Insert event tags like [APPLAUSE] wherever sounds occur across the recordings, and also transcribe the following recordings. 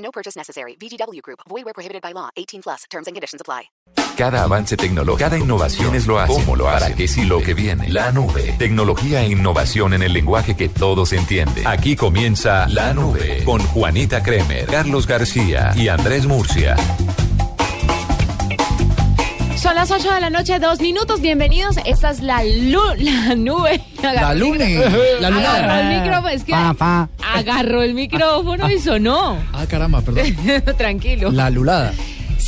No purchase necessary. VGW Group. Void where prohibited by law. 18 plus. Terms and conditions apply. Cada avance tecnológico, cada innovación es lo hace. ¿Cómo lo hace? ¿Para qué si lo que viene? La nube. Tecnología e innovación en el lenguaje que todos entienden. Aquí comienza La Nube con Juanita Kremer, Carlos García y Andrés Murcia. Son las 8 de la noche, dos minutos. Bienvenidos. Esta es la, lu- [LAUGHS] la nube. La lune, la Agarró lunada. el micrófono. Es que Pa, pa. agarró el micrófono y sonó. Ah, caramba, perdón. [LAUGHS] Tranquilo. La lulada.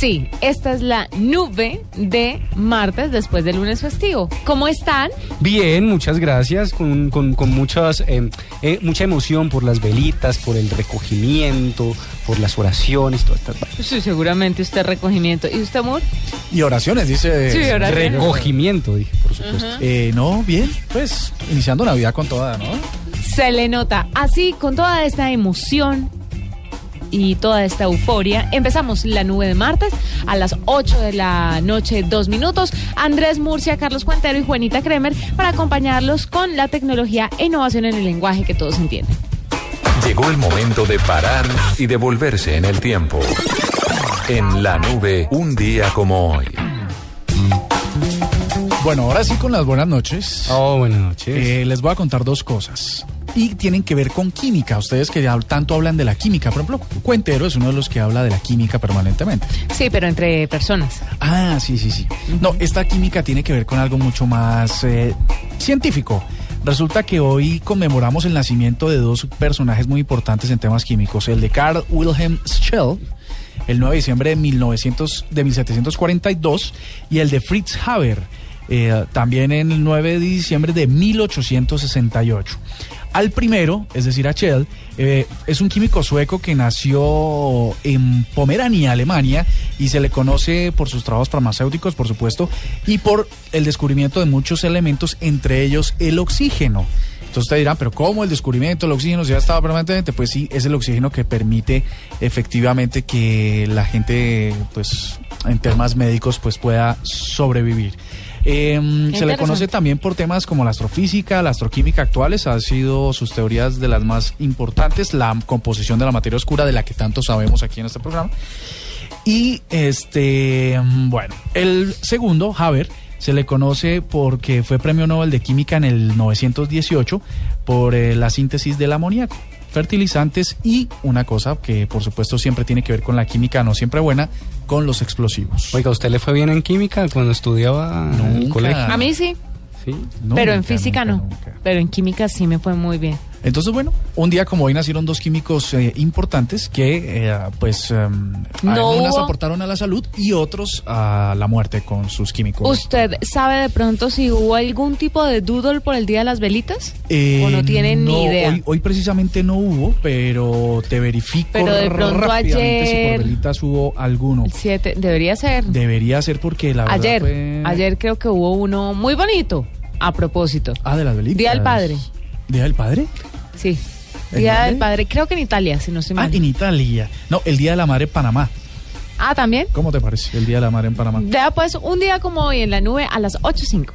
Sí, esta es la nube de martes después del lunes festivo. ¿Cómo están? Bien, muchas gracias, con, con- con muchas, eh, eh, mucha emoción por las velitas, por el recogimiento, por las oraciones, todas estas vainas. Sí, seguramente usted recogimiento. ¿Y usted, amor? Y oraciones, dice. Sí, oraciones. Recogimiento, dije, por supuesto. Eh, no, bien, pues iniciando Navidad con toda, ¿no? Se le nota. Así, con toda esta emoción y toda esta euforia, empezamos la nube de martes a las 8 de la noche, dos minutos. Andrés Murcia, Carlos Cuentero y Juanita Kremer para acompañarlos con la tecnología e innovación en el lenguaje que todos entienden. Llegó el momento de parar y devolverse en el tiempo. En la nube, un día como hoy. Bueno, ahora sí con las buenas noches. Oh, buenas noches. Eh, les voy a contar dos cosas. Y tienen que ver con química. Ustedes que tanto hablan de la química. Por ejemplo, Cuentero es uno de los que habla de la química permanentemente. Sí, pero entre personas. Ah, sí, sí, sí. No, esta química tiene que ver con algo mucho más eh, científico. Resulta que hoy conmemoramos el nacimiento de dos personajes muy importantes en temas químicos. El de Carl Wilhelm Schell, el 9 de diciembre de, 1900, de 1742, y el de Fritz Haber, eh, también en el 9 de diciembre de 1868. Al primero, es decir, a Schell, eh, es un químico sueco que nació en Pomerania, Alemania, y se le conoce por sus trabajos farmacéuticos, por supuesto, y por el descubrimiento de muchos elementos, entre ellos el oxígeno. Entonces ustedes dirán, pero ¿cómo el descubrimiento del oxígeno ya estaba permanentemente? Pues sí, es el oxígeno que permite efectivamente que la gente, pues, en temas médicos, pues pueda sobrevivir. Eh, se le conoce también por temas como la astrofísica, la astroquímica actuales, han sido sus teorías de las más importantes, la composición de la materia oscura de la que tanto sabemos aquí en este programa. Y este, mm, bueno, el segundo, Haber, se le conoce porque fue premio Nobel de Química en el 918 por eh, la síntesis del amoníaco, fertilizantes y una cosa que por supuesto siempre tiene que ver con la química, no siempre buena, con los explosivos. Oiga, ¿usted le fue bien en química cuando estudiaba en el colegio? A mí sí, Sí. No, pero en física nunca, no. nunca. Pero en química sí me fue muy bien. Entonces, bueno, un día como hoy nacieron dos químicos eh, importantes que, eh, pues, em, No unas hubo- aportaron a la salud y otros a la muerte con sus químicos. ¿Usted sabe de pronto si hubo algún tipo de doodle por el Día de las Velitas? Eh, ¿O no tienen ni idea? Hoy, hoy precisamente no hubo, pero te verifico Pero de pronto rápidamente si ayer- por velitas hubo alguno. 7, debería ser. Debería ser porque la verdad ayer, fue- ayer creo que hubo uno muy bonito, a propósito. Ah, de las velitas. Día del Padre. ¿Día del Padre? Sí. ¿En Día dónde? del Padre, creo que en Italia, si no estoy Ah, mal. en Italia. No, el Día de la Madre en Panamá. Ah, también. ¿Cómo te parece el Día de la Madre en Panamá? Vea pues, un día como hoy en la nube a las 8.05.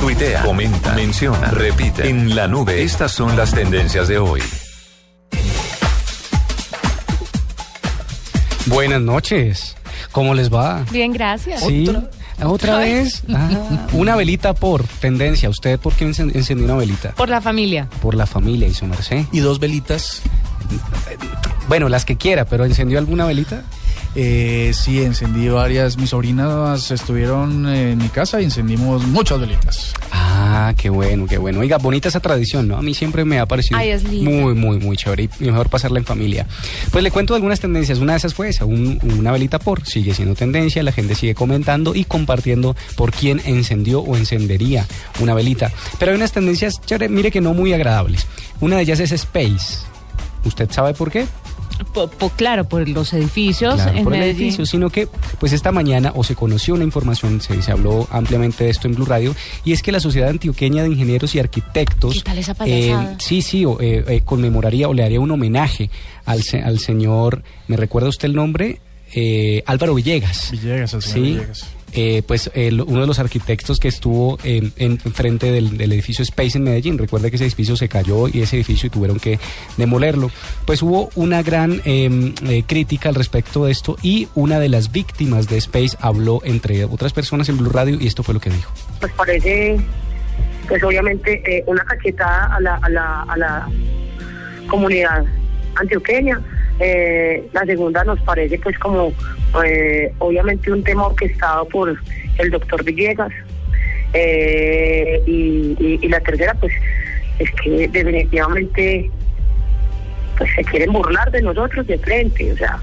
Tuitea, comenta, menciona, repite. En la nube, estas son las tendencias de hoy. Buenas noches. ¿Cómo les va? Bien, gracias. Sí. ¿Otra, vez? Ah, una velita por tendencia. ¿Usted por qué encen- encendió una velita? Por la familia. Por la familia y su merced. Y dos velitas. Bueno, las que quiera, pero ¿encendió alguna velita? Eh, sí, encendí varias. Mis sobrinas estuvieron en mi casa y encendimos muchas velitas. Ah, qué bueno, qué bueno. Oiga, bonita esa tradición, ¿no? A mí siempre me ha parecido Ay, es muy, muy, muy chévere y mejor pasarla en familia. Pues le cuento algunas tendencias. Una de esas fue esa, un- una velita por. Sigue siendo tendencia, la gente sigue comentando y compartiendo por quién encendió o encendería una velita. Pero hay unas tendencias, chévere, mire que no muy agradables. Una de ellas es Space. ¿Usted sabe por qué? Po- po- claro, por los edificios Claro, en por el edificio, sino que pues esta mañana o se conoció una información, se, se habló ampliamente de esto en Blue Radio, y es que la Sociedad Antioqueña de Ingenieros y Arquitectos ¿Qué tal esa payasada? sí, sí, o, eh, eh, conmemoraría o le haría un homenaje al, se- al señor, ¿me recuerda usted el nombre? Eh, Álvaro Villegas. Villegas, el señor Sí, Villegas. Eh, pues el- uno de los arquitectos que estuvo en, en frente del, edificio Space en Medellín. Recuerda que ese edificio se cayó y ese edificio tuvieron que demolerlo. Pues hubo una gran eh, eh, crítica al respecto de esto y una de las víctimas de Space habló entre otras personas en Blue Radio y esto fue lo que dijo. pues parece, pues obviamente, eh, una cachetada a la, a la, a la comunidad antioqueña. Eh, la segunda nos parece pues como eh, obviamente un tema orquestado por el doctor Villegas. Eh, y, y- la tercera pues es que definitivamente pues se quieren burlar de nosotros de frente, o sea,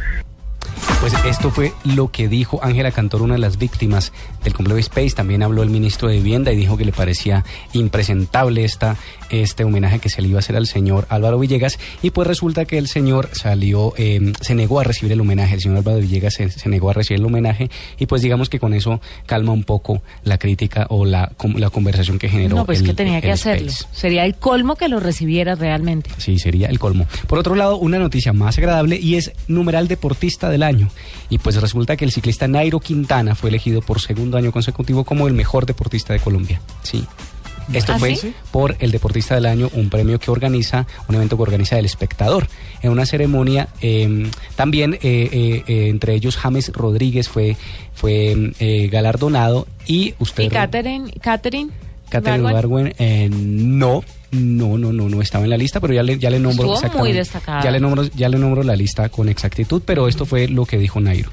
Pues esto fue lo que dijo Ángela Cantor, una de las víctimas del complejo Space. También habló el ministro de Vivienda y dijo que le parecía impresentable esta, este homenaje que se le iba a hacer al señor Álvaro Villegas. Y pues resulta que el señor salió, eh, se negó a recibir el homenaje. El señor Álvaro Villegas se, se negó a recibir el homenaje. Y pues digamos que con eso calma un poco la crítica o la, la conversación que generó. No, pues el- que tenía que hacerlo. Space. Sería el colmo que lo recibiera realmente. Sí, sería el colmo. Por otro lado, una noticia más agradable y es numeral deportista del año. Y pues resulta que el ciclista Nairo Quintana fue elegido por segundo año consecutivo como el mejor deportista de Colombia. Sí. Esto ¿Ah, fue sí? por el Deportista del Año, un premio que organiza, un evento que organiza El Espectador. En una ceremonia, eh, también eh, eh, eh, entre ellos James Rodríguez fue, fue eh, galardonado y usted... ¿Y Catherine? Catherine? Catherine eh, no, no, no, no, no estaba en la lista, pero ya le, ya le nombro Estuvo muy exactamente- destacada. Ya le nombro, ya le nombro la lista con exactitud, pero esto fue lo que dijo Nairo.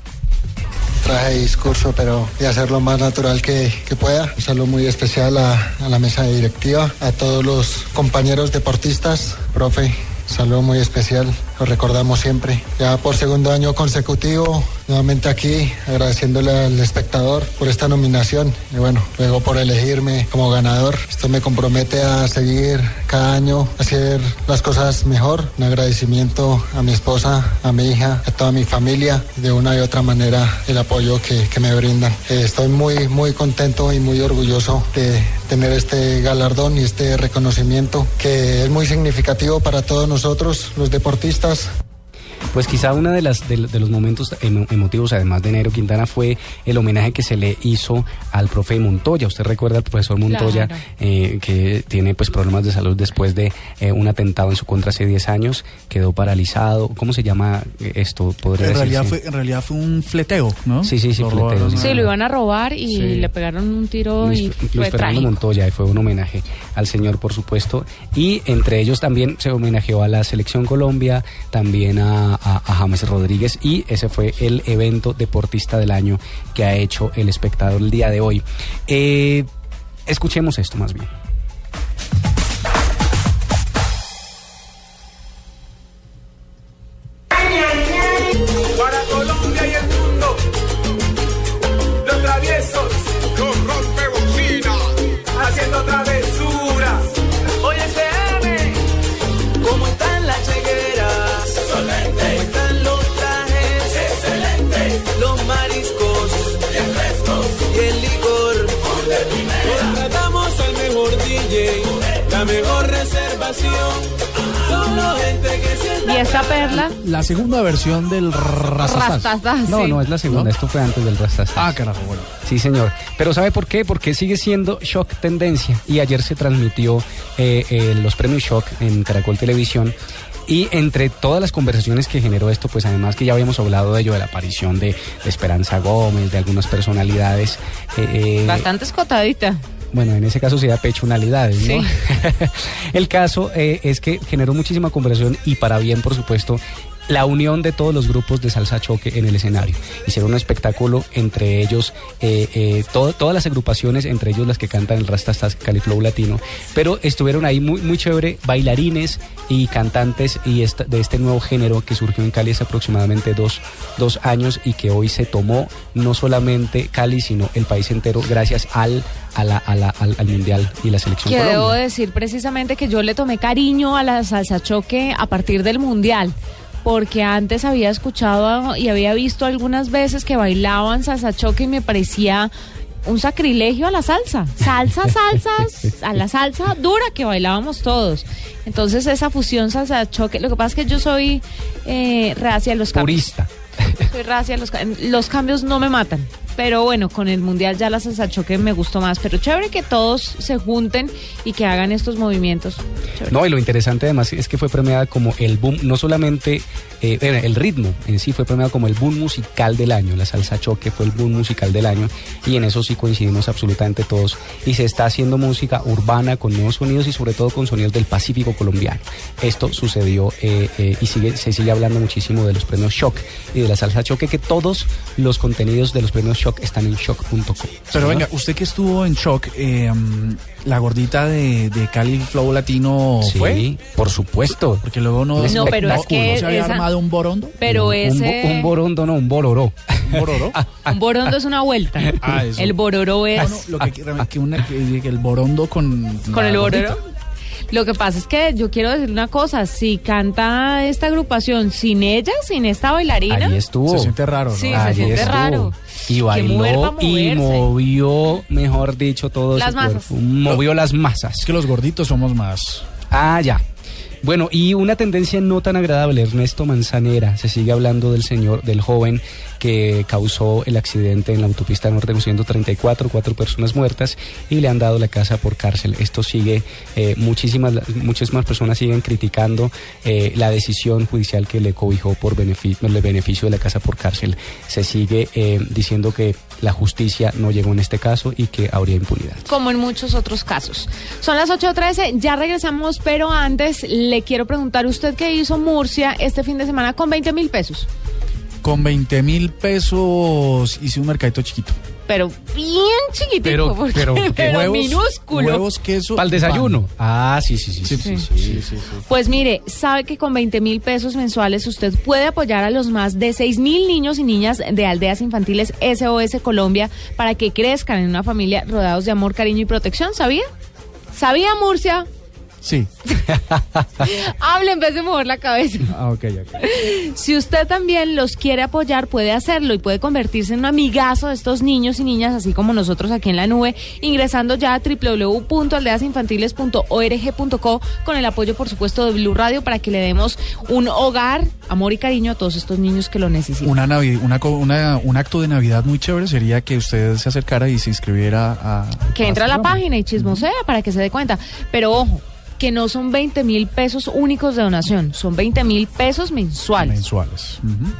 traje discurso, pero de hacer lo más natural que, que pueda. Un saludo muy especial a, a la mesa directiva, a todos los compañeros deportistas, profe. Saludo muy especial, lo recordamos siempre. Ya por segundo año consecutivo, nuevamente aquí, agradeciéndole al espectador por esta nominación y bueno, luego por elegirme como ganador. Esto me compromete a seguir cada año, hacer las cosas mejor. Un agradecimiento a mi esposa, a mi hija, a toda mi familia, de una y otra manera el apoyo que, que me brindan. Eh, estoy muy, muy contento y muy orgulloso de tener este galardón y este reconocimiento que es muy significativo para todos nosotros, los deportistas. Santos. Pues quizá uno de, las, de, de los momentos emo- emotivos, además de Nairo Quintana, fue el homenaje que se le hizo al profe Montoya. Usted recuerda al profesor Montoya, Claro. eh, que tiene pues problemas de salud después de eh, un atentado en su contra hace 10 años, quedó paralizado. ¿Cómo se llama eh, esto? Podría En realidad, decirse? fue, en realidad fue un fleteo, ¿no? Sí, sí, sí, Lo fleteo, robaron sí. lo iban a robar y Sí. le pegaron un tiro Luis, y Luis fue Fernando trágico. Montoya y fue un homenaje al señor, por supuesto. Y entre ellos también se homenajeó a la Selección Colombia, también a, a- James Rodríguez y ese fue el evento deportista del año que ha hecho el espectador el día de hoy. Eh, escuchemos esto más bien. Y esta perla, La segunda versión del Rastastas. rastas, No, sí. no, es la segunda, ¿No? esto fue antes del Rastas. Ah, carajo, bueno. Sí, señor. Pero ¿sabe por qué? Porque sigue siendo Shock tendencia. Y ayer se transmitió eh, eh, los premios Shock en Caracol Televisión. Y entre todas las conversaciones que generó esto, pues además que ya habíamos hablado de ello, de la aparición de, de Esperanza Gómez, de algunas personalidades. eh, eh, bastante escotadita. Bueno, en ese caso sería pechonalidades, ¿no? Sí. [LAUGHS] El caso eh, es que generó muchísima conversación y para bien, por supuesto, la unión de todos los grupos de salsa choque en el escenario. Hicieron un espectáculo entre ellos, eh, eh, todo- todas las agrupaciones, entre ellos las que cantan el Rastastas Califlow Latino, pero estuvieron ahí muy, muy chévere, bailarines y cantantes y esta- de este nuevo género que surgió en Cali hace aproximadamente dos, dos años y que hoy se tomó no solamente Cali, sino el país entero gracias al, a la- a la- al, al Mundial y la selección Que debo decir precisamente que yo le tomé cariño a la salsa choque a partir del mundial. Porque antes había escuchado y había visto algunas veces que bailaban salsa choque y me parecía un sacrilegio a la salsa. Salsa, salsas, a la salsa dura que bailábamos todos. Entonces esa fusión salsa choque, lo que pasa es que yo soy eh, reacia a los cambios. Purista. Soy reacia a los, los cambios no me matan. Pero bueno, con el mundial ya la salsa choque me gustó más. Pero chévere que todos se junten y que hagan estos movimientos. No, y lo interesante además es que fue premiada como el boom, no solamente eh, bueno, el ritmo en sí fue premiado como el boom musical del año, la salsa choque fue el boom musical del año y en eso sí coincidimos absolutamente todos. Y se está haciendo música urbana con nuevos sonidos y sobre todo con sonidos del Pacífico colombiano. Esto sucedió eh, eh, y sigue, se sigue hablando muchísimo de los premios Shock y de la salsa choque, que todos los contenidos de los premios Shock están en shock.com. Pero venga, usted que estuvo en shock, eh, la gordita de, de Cali Flow Latino Sí, fue. por supuesto. Porque luego no, No, pero es que ¿no se había esa- armado un borondo. Pero ese... un borondo, no, un bororó. ¿Un bororo? [LAUGHS] un borondo es una vuelta. Ah, eso. El bororo es... Ah, no, lo que, que, una- que- que el borondo con. con el gordita. Lo que pasa es que yo quiero decir una cosa, si canta esta agrupación sin ella, sin esta bailarina, Ahí estuvo. Se siente raro, ¿no? Sí, se Ahí siente estuvo. raro. Y bailó y movió, mejor dicho, todo Las su masas. cuerpo. Movió las masas. Es que los gorditos somos más. Ah, ya. Bueno, y una tendencia no tan agradable, Ernesto Manzanera. Se sigue hablando del señor, del joven que causó el accidente en la autopista norte, siendo 34, cuatro personas muertas, y le han dado la casa por cárcel. Esto sigue, eh, muchísimas, muchísimas personas siguen criticando eh, la decisión judicial que le cobijó por beneficio, el beneficio de la casa por cárcel. Se sigue eh, diciendo que la justicia no llegó en este caso y que habría impunidad. como en muchos otros casos. Son las 8.13, ya regresamos, pero antes le quiero preguntar, ¿usted qué hizo Murcia este fin de semana con 20 mil pesos? Con 20 mil pesos hice un mercadito chiquito. Pero bien chiquitico, Pero- porque- pero, [LAUGHS] pero, huevos, minúsculo. Huevos, queso. Para el pan. desayuno. Ah, sí, sí, sí. Sí, sí, sí, sí. sí, sí, sí. Pues mire, sabe que con 20 mil pesos mensuales usted puede apoyar a los más de 6 mil niños y niñas de aldeas infantiles SOS Colombia para que crezcan en una familia rodeados de amor, cariño y protección, ¿sabía? ¿Sabía Murcia? Sí. [LAUGHS] Hable en vez de mover la cabeza. Ah, ok, ok. Si usted también los quiere apoyar, puede hacerlo y puede convertirse en un amigazo de estos niños y niñas, así como nosotros aquí en la nube, ingresando ya a www.aldeasinfantiles.org.co con el apoyo, por supuesto, de Blue Radio para que le demos un hogar, amor y cariño a todos estos niños que lo necesitan. Una una, co- una- un acto de Navidad muy chévere sería que usted se acercara y se inscribiera a. que a entra a este la programa. página y chismosea para que se dé cuenta. Pero ojo, que no son 20 mil pesos únicos de donación, son 20 mil pesos mensuales. Mensuales. Ujú.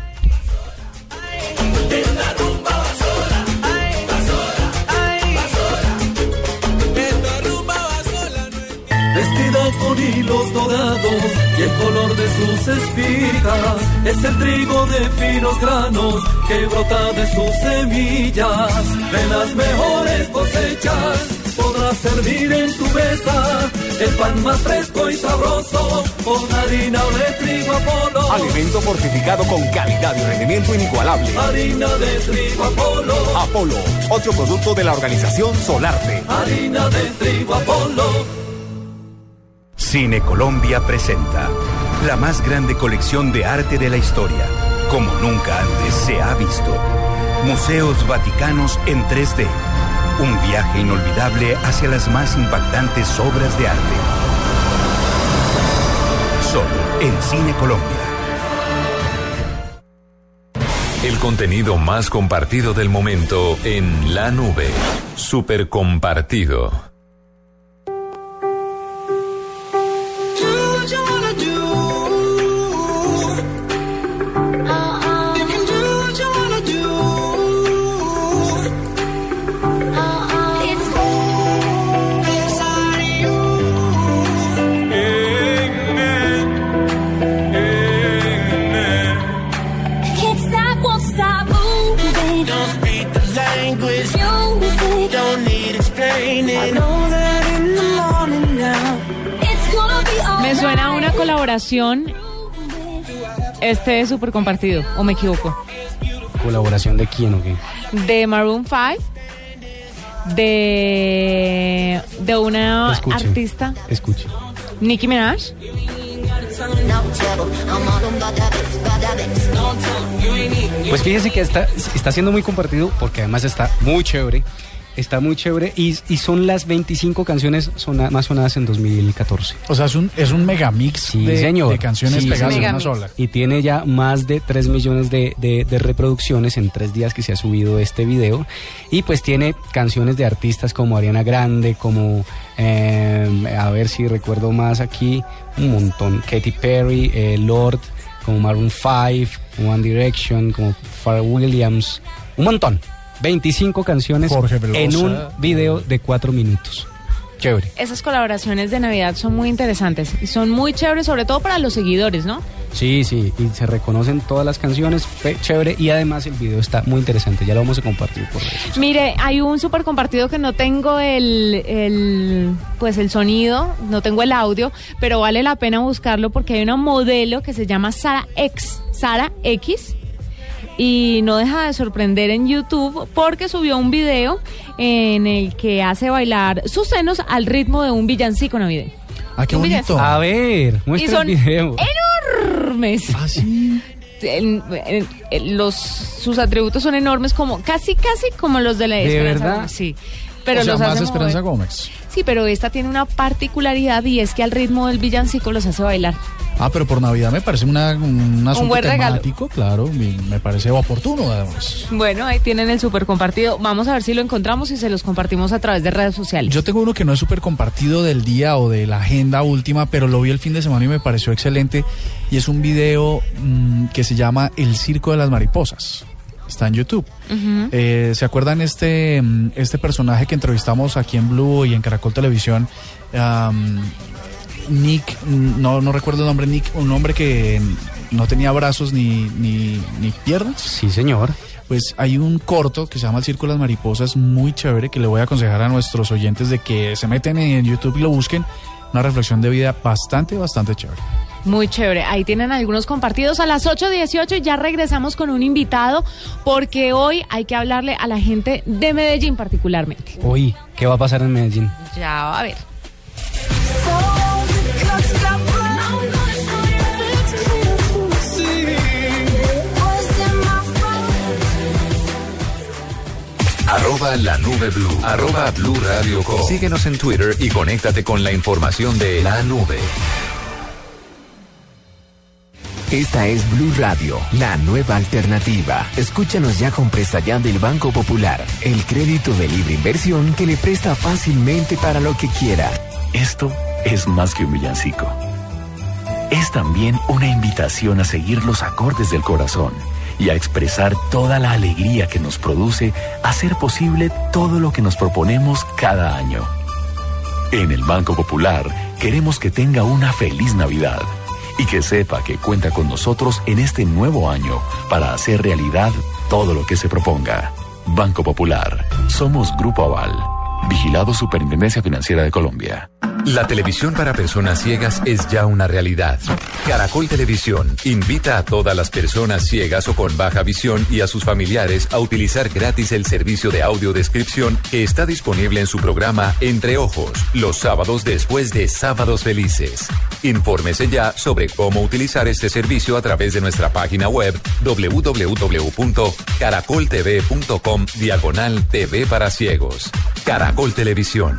Vestida con hilos dorados y el color de sus espigas es el trigo de finos granos que brota de sus semillas. De las mejores cosechas podrás servir en tu mesa el pan más fresco y sabroso con harina de trigo Apolo. Alimento fortificado con calidad y rendimiento inigualable. Harina de trigo Apolo. Apolo, otro producto de la organización Solarte. Harina de trigo Apolo. Cine Colombia presenta la más grande colección de arte de la historia, como nunca antes se ha visto. Museos Vaticanos en 3D. Un viaje inolvidable hacia las más impactantes obras de arte. Solo en Cine Colombia. El contenido más compartido del momento en la nube. Super compartido. Colaboración este es súper compartido, o me equivoco. ¿Colaboración de quién o qué? De Maroon 5, de, de una Escuche. artista, Escuche. Nicki Minaj. Pues fíjese que está, está siendo muy compartido porque además está muy chévere. Está muy chévere y, y son las 25 canciones sona- más sonadas en 2014. O sea, es un, es un megamix Sí, de, señor. de canciones Sí, pegadas en una sola. Y tiene ya más de 3 millones de, de- de reproducciones en tres días que se ha subido este video. Y pues tiene canciones de artistas como Ariana Grande, como, eh, a ver si recuerdo más aquí, un montón. Katy Perry, eh, Lord, como Maroon 5, como One Direction, como Pharrell Williams, un montón. 25 canciones en un video de 4 minutos. Chévere. Esas colaboraciones de Navidad son muy interesantes y son muy chéveres, sobre todo para los seguidores, ¿no? Sí, sí, y se reconocen todas las canciones, chévere, y además el video está muy interesante, ya lo vamos a compartir por redes. Mire, hay un súper compartido que no tengo el, el, pues el sonido, no tengo el audio, pero vale la pena buscarlo porque hay una modelo que se llama Sara X, Sara X, y no deja de sorprender en YouTube porque subió un video en el que hace bailar sus senos al ritmo de un villancico navideño. Ah, qué bonito. villancico. A ver, y muestra son el video. enormes. Ah, sí. En- en- en los sus atributos son enormes como casi casi como los de la ¿De Esperanza verdad? Gómez, sí pero o sea, los más hace Esperanza mover. Gómez. sí pero esta tiene una particularidad y es que al ritmo del villancico los hace bailar Ah, pero por Navidad me parece una, un asunto buen regalo. temático, claro, me parece oportuno además. bueno ahí tienen el súper compartido vamos a ver si lo encontramos y se los compartimos a través de redes sociales Yo tengo uno que no es súper compartido del día o de la agenda última, pero lo vi el fin de semana y me pareció excelente. Y es un video mm, que se llama El Circo de las Mariposas. Está en YouTube. Eh, ¿Se acuerdan este, mm, este personaje que entrevistamos aquí en Blue y en Caracol Televisión? Nick, no, no recuerdo el nombre, Nick, un hombre que no tenía brazos ni, ni, ni piernas. Sí, señor. Pues hay un corto que se llama El Circo de las Mariposas, muy chévere, que le voy a aconsejar a nuestros oyentes de que se meten en YouTube y lo busquen. Una reflexión de vida bastante, bastante chévere. Muy chévere. Ahí tienen algunos compartidos a las 8.18. Ya regresamos con un invitado porque hoy hay que hablarle a la gente de Medellín particularmente. Hoy, ¿qué va a pasar en Medellín? Ya va a ver. Arroba la nube blue. Arroba blue radio com. Síguenos en Twitter y conéctate con la información de la nube. Esta es Blue Radio, la nueva alternativa. Escúchanos ya con presta ya del Banco Popular, el crédito de libre inversión que le presta fácilmente para lo que quiera. Esto es más que un villancico. Es también una invitación a seguir los acordes del corazón y a expresar toda la alegría que nos produce hacer posible todo lo que nos proponemos cada año. En el Banco Popular queremos que tenga una feliz Navidad y que sepa que cuenta con nosotros en este nuevo año para hacer realidad todo lo que se proponga. Banco Popular. Somos Grupo Aval. Vigilado Superintendencia Financiera de Colombia. La televisión para personas ciegas es ya una realidad. Caracol Televisión invita a todas las personas ciegas o con baja visión y a sus familiares a utilizar gratis el servicio de audiodescripción que está disponible en su programa Entre Ojos, los sábados después de Sábados Felices. Infórmese ya sobre cómo utilizar este servicio a través de nuestra página web www.caracoltv.com diagonal TV para ciegos. Caracol Televisión.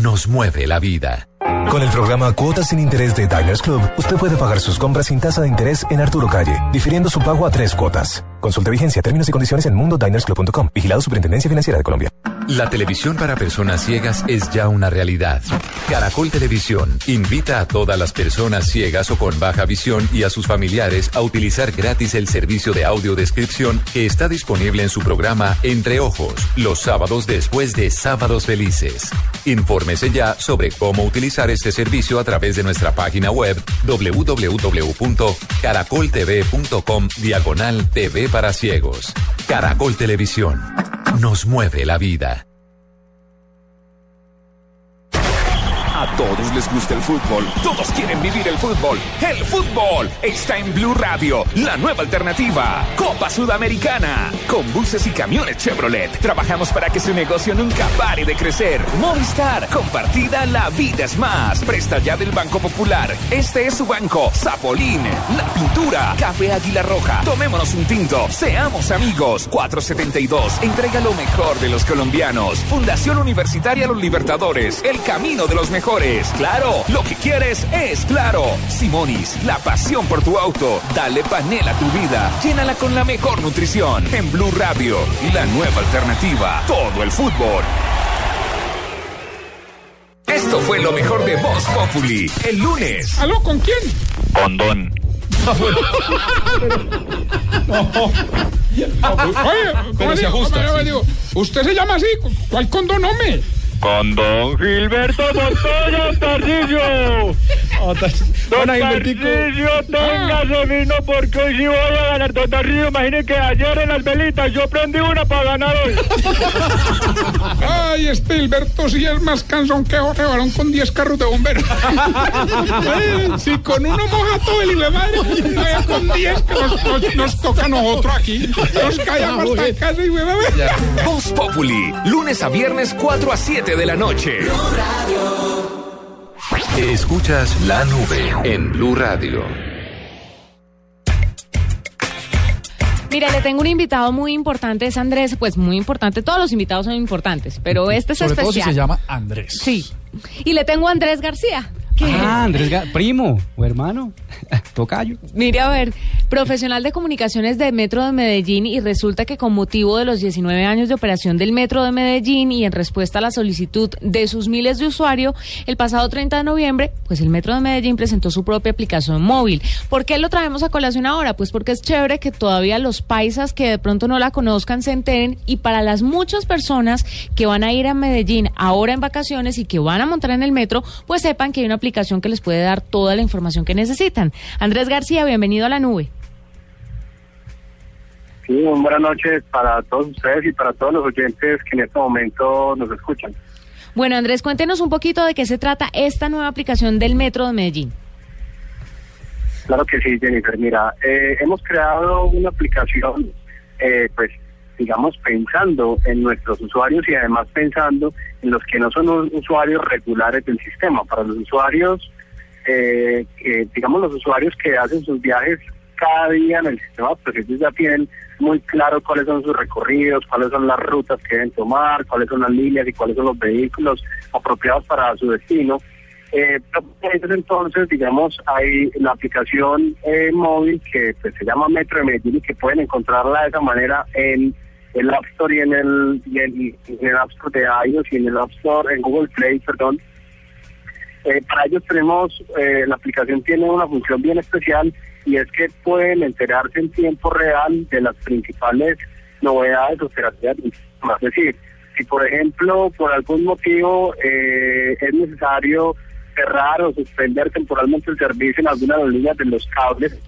Nos mueve la vida. Con el programa Cuotas sin Interés de Diners Club, usted puede pagar sus compras sin tasa de interés en Arturo Calle, difiriendo su pago a tres cuotas. Consulte vigencia, términos y condiciones en mundodinersclub.com. Vigilado Superintendencia Financiera de Colombia. La televisión para personas ciegas es ya una realidad. Caracol Televisión invita a todas las personas ciegas o con baja visión y a sus familiares a utilizar gratis el servicio de audiodescripción que está disponible en su programa Entre Ojos, los sábados después de Sábados Felices. Infórmese ya sobre cómo utilizar este servicio a través de nuestra página web www.caracoltv.com diagonal TV para ciegos. Caracol Televisión. Nos mueve la vida. Todos les gusta el fútbol. Todos quieren vivir el fútbol. El fútbol está en Blue Radio, la nueva alternativa. Copa Sudamericana. Con buses y camiones Chevrolet. Trabajamos para que su negocio nunca pare de crecer. Movistar. Compartida, la vida es más. Presta ya del Banco Popular. Este es su banco. Zapolín. La pintura. Café Águila Roja. Tomémonos un tinto. Seamos amigos. 472. Entrega lo mejor de los colombianos. Fundación Universitaria Los Libertadores. El camino de los mejores. Claro, lo que quieres es claro. Simonis, la pasión por tu auto. Dale panela a tu vida. Llénala con la mejor nutrición. En Blue Radio, la nueva alternativa. Todo el fútbol. Esto fue lo mejor de Voz Populi. El lunes. ¿Aló? ¿Con quién? Con Don. [LAUGHS] Oye, ¿cómo Pero se digo? ajusta, ¿Cómo sí. digo? ¿Usted se llama así? ¿Cuál condonombre? Con don Gilberto Montoya [LAUGHS] Tarcillo. Don Tarcillo, téngase vino porque hoy sí voy a ganar. Don Tarcillo, imagine que ayer en las velitas yo prendí una para ganar hoy. [LAUGHS] Este Hilberto sí es más cansón que Jorge Barón con 10 carros de bomberos. [LAUGHS] Si con uno moja todo el hijo de madre, vaya con 10 que nos, nos- nos toca a nosotros aquí. Nos callamos hasta en casa y madre. Voz Populi, lunes a viernes 4 a 7 de la noche. Escuchas la nube en Blue Radio. Mira, le tengo un invitado muy importante, es Andrés, pues muy importante, todos los invitados son importantes, pero este es Sobre todo si especial. se llama Andrés. Sí. Y le tengo a Andrés García. Que- Ah, Andrés, Ga- primo o hermano, [LAUGHS] tocayo. Mire, a ver, profesional de comunicaciones de Metro de Medellín y resulta que con motivo de los 19 años de operación del Metro de Medellín y en respuesta a la solicitud de sus miles de usuarios, el pasado 30 de noviembre, pues el Metro de Medellín presentó su propia aplicación móvil. ¿Por qué lo traemos a colación ahora? Pues porque es chévere que todavía los paisas que de pronto no la conozcan se enteren y para las muchas personas que van a ir a Medellín ahora en vacaciones y que van a montar en el metro, pues sepan que hay una aplicación que les puede dar toda la información que necesitan. Andrés García, bienvenido a la nube. Sí, buenas noches para todos ustedes y para todos los oyentes que en este momento nos escuchan. Bueno, Andrés, cuéntenos un poquito de qué se trata esta nueva aplicación del Metro de Medellín. Claro que sí, Jennifer. Mira, eh, hemos creado una aplicación, eh, pues, digamos, pensando en nuestros usuarios y además pensando en los que no son usuarios regulares del sistema. Para los usuarios, eh, que, digamos, los usuarios que hacen sus viajes cada día en el sistema, pues ellos ya tienen muy claro cuáles son sus recorridos, cuáles son las rutas que deben tomar, cuáles son las líneas y cuáles son los vehículos apropiados para su destino. Eh, entonces, digamos, hay la aplicación eh, móvil que pues, se llama Metro de Medellín y que pueden encontrarla de esa manera en el App Store y en el, en, el App Store de iOS y en el App Store, en Google Play, perdón. Eh, para ellos tenemos, eh, la aplicación tiene una función bien especial y es que pueden enterarse en tiempo real de las principales novedades operativas del sistema. Es decir, si por ejemplo por algún motivo eh, es necesario cerrar o suspender temporalmente el servicio en alguna de las líneas de los cables,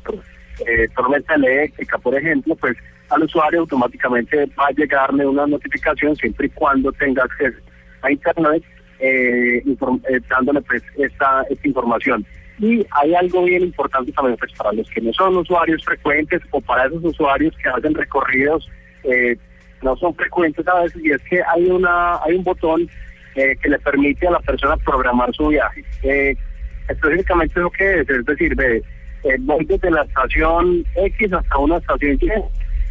eh, tormenta eléctrica, por ejemplo, pues al usuario automáticamente va a llegarle una notificación siempre y cuando tenga acceso a Internet, eh, eh, dándole pues esta, esta información. Y hay algo bien importante también pues para los que no son usuarios frecuentes o para esos usuarios que hacen recorridos eh, no son frecuentes a veces y es que hay una hay un botón que le permite a la persona programar su viaje. Específicamente lo que es, es decir, ve, voy desde la estación X hasta una estación Y,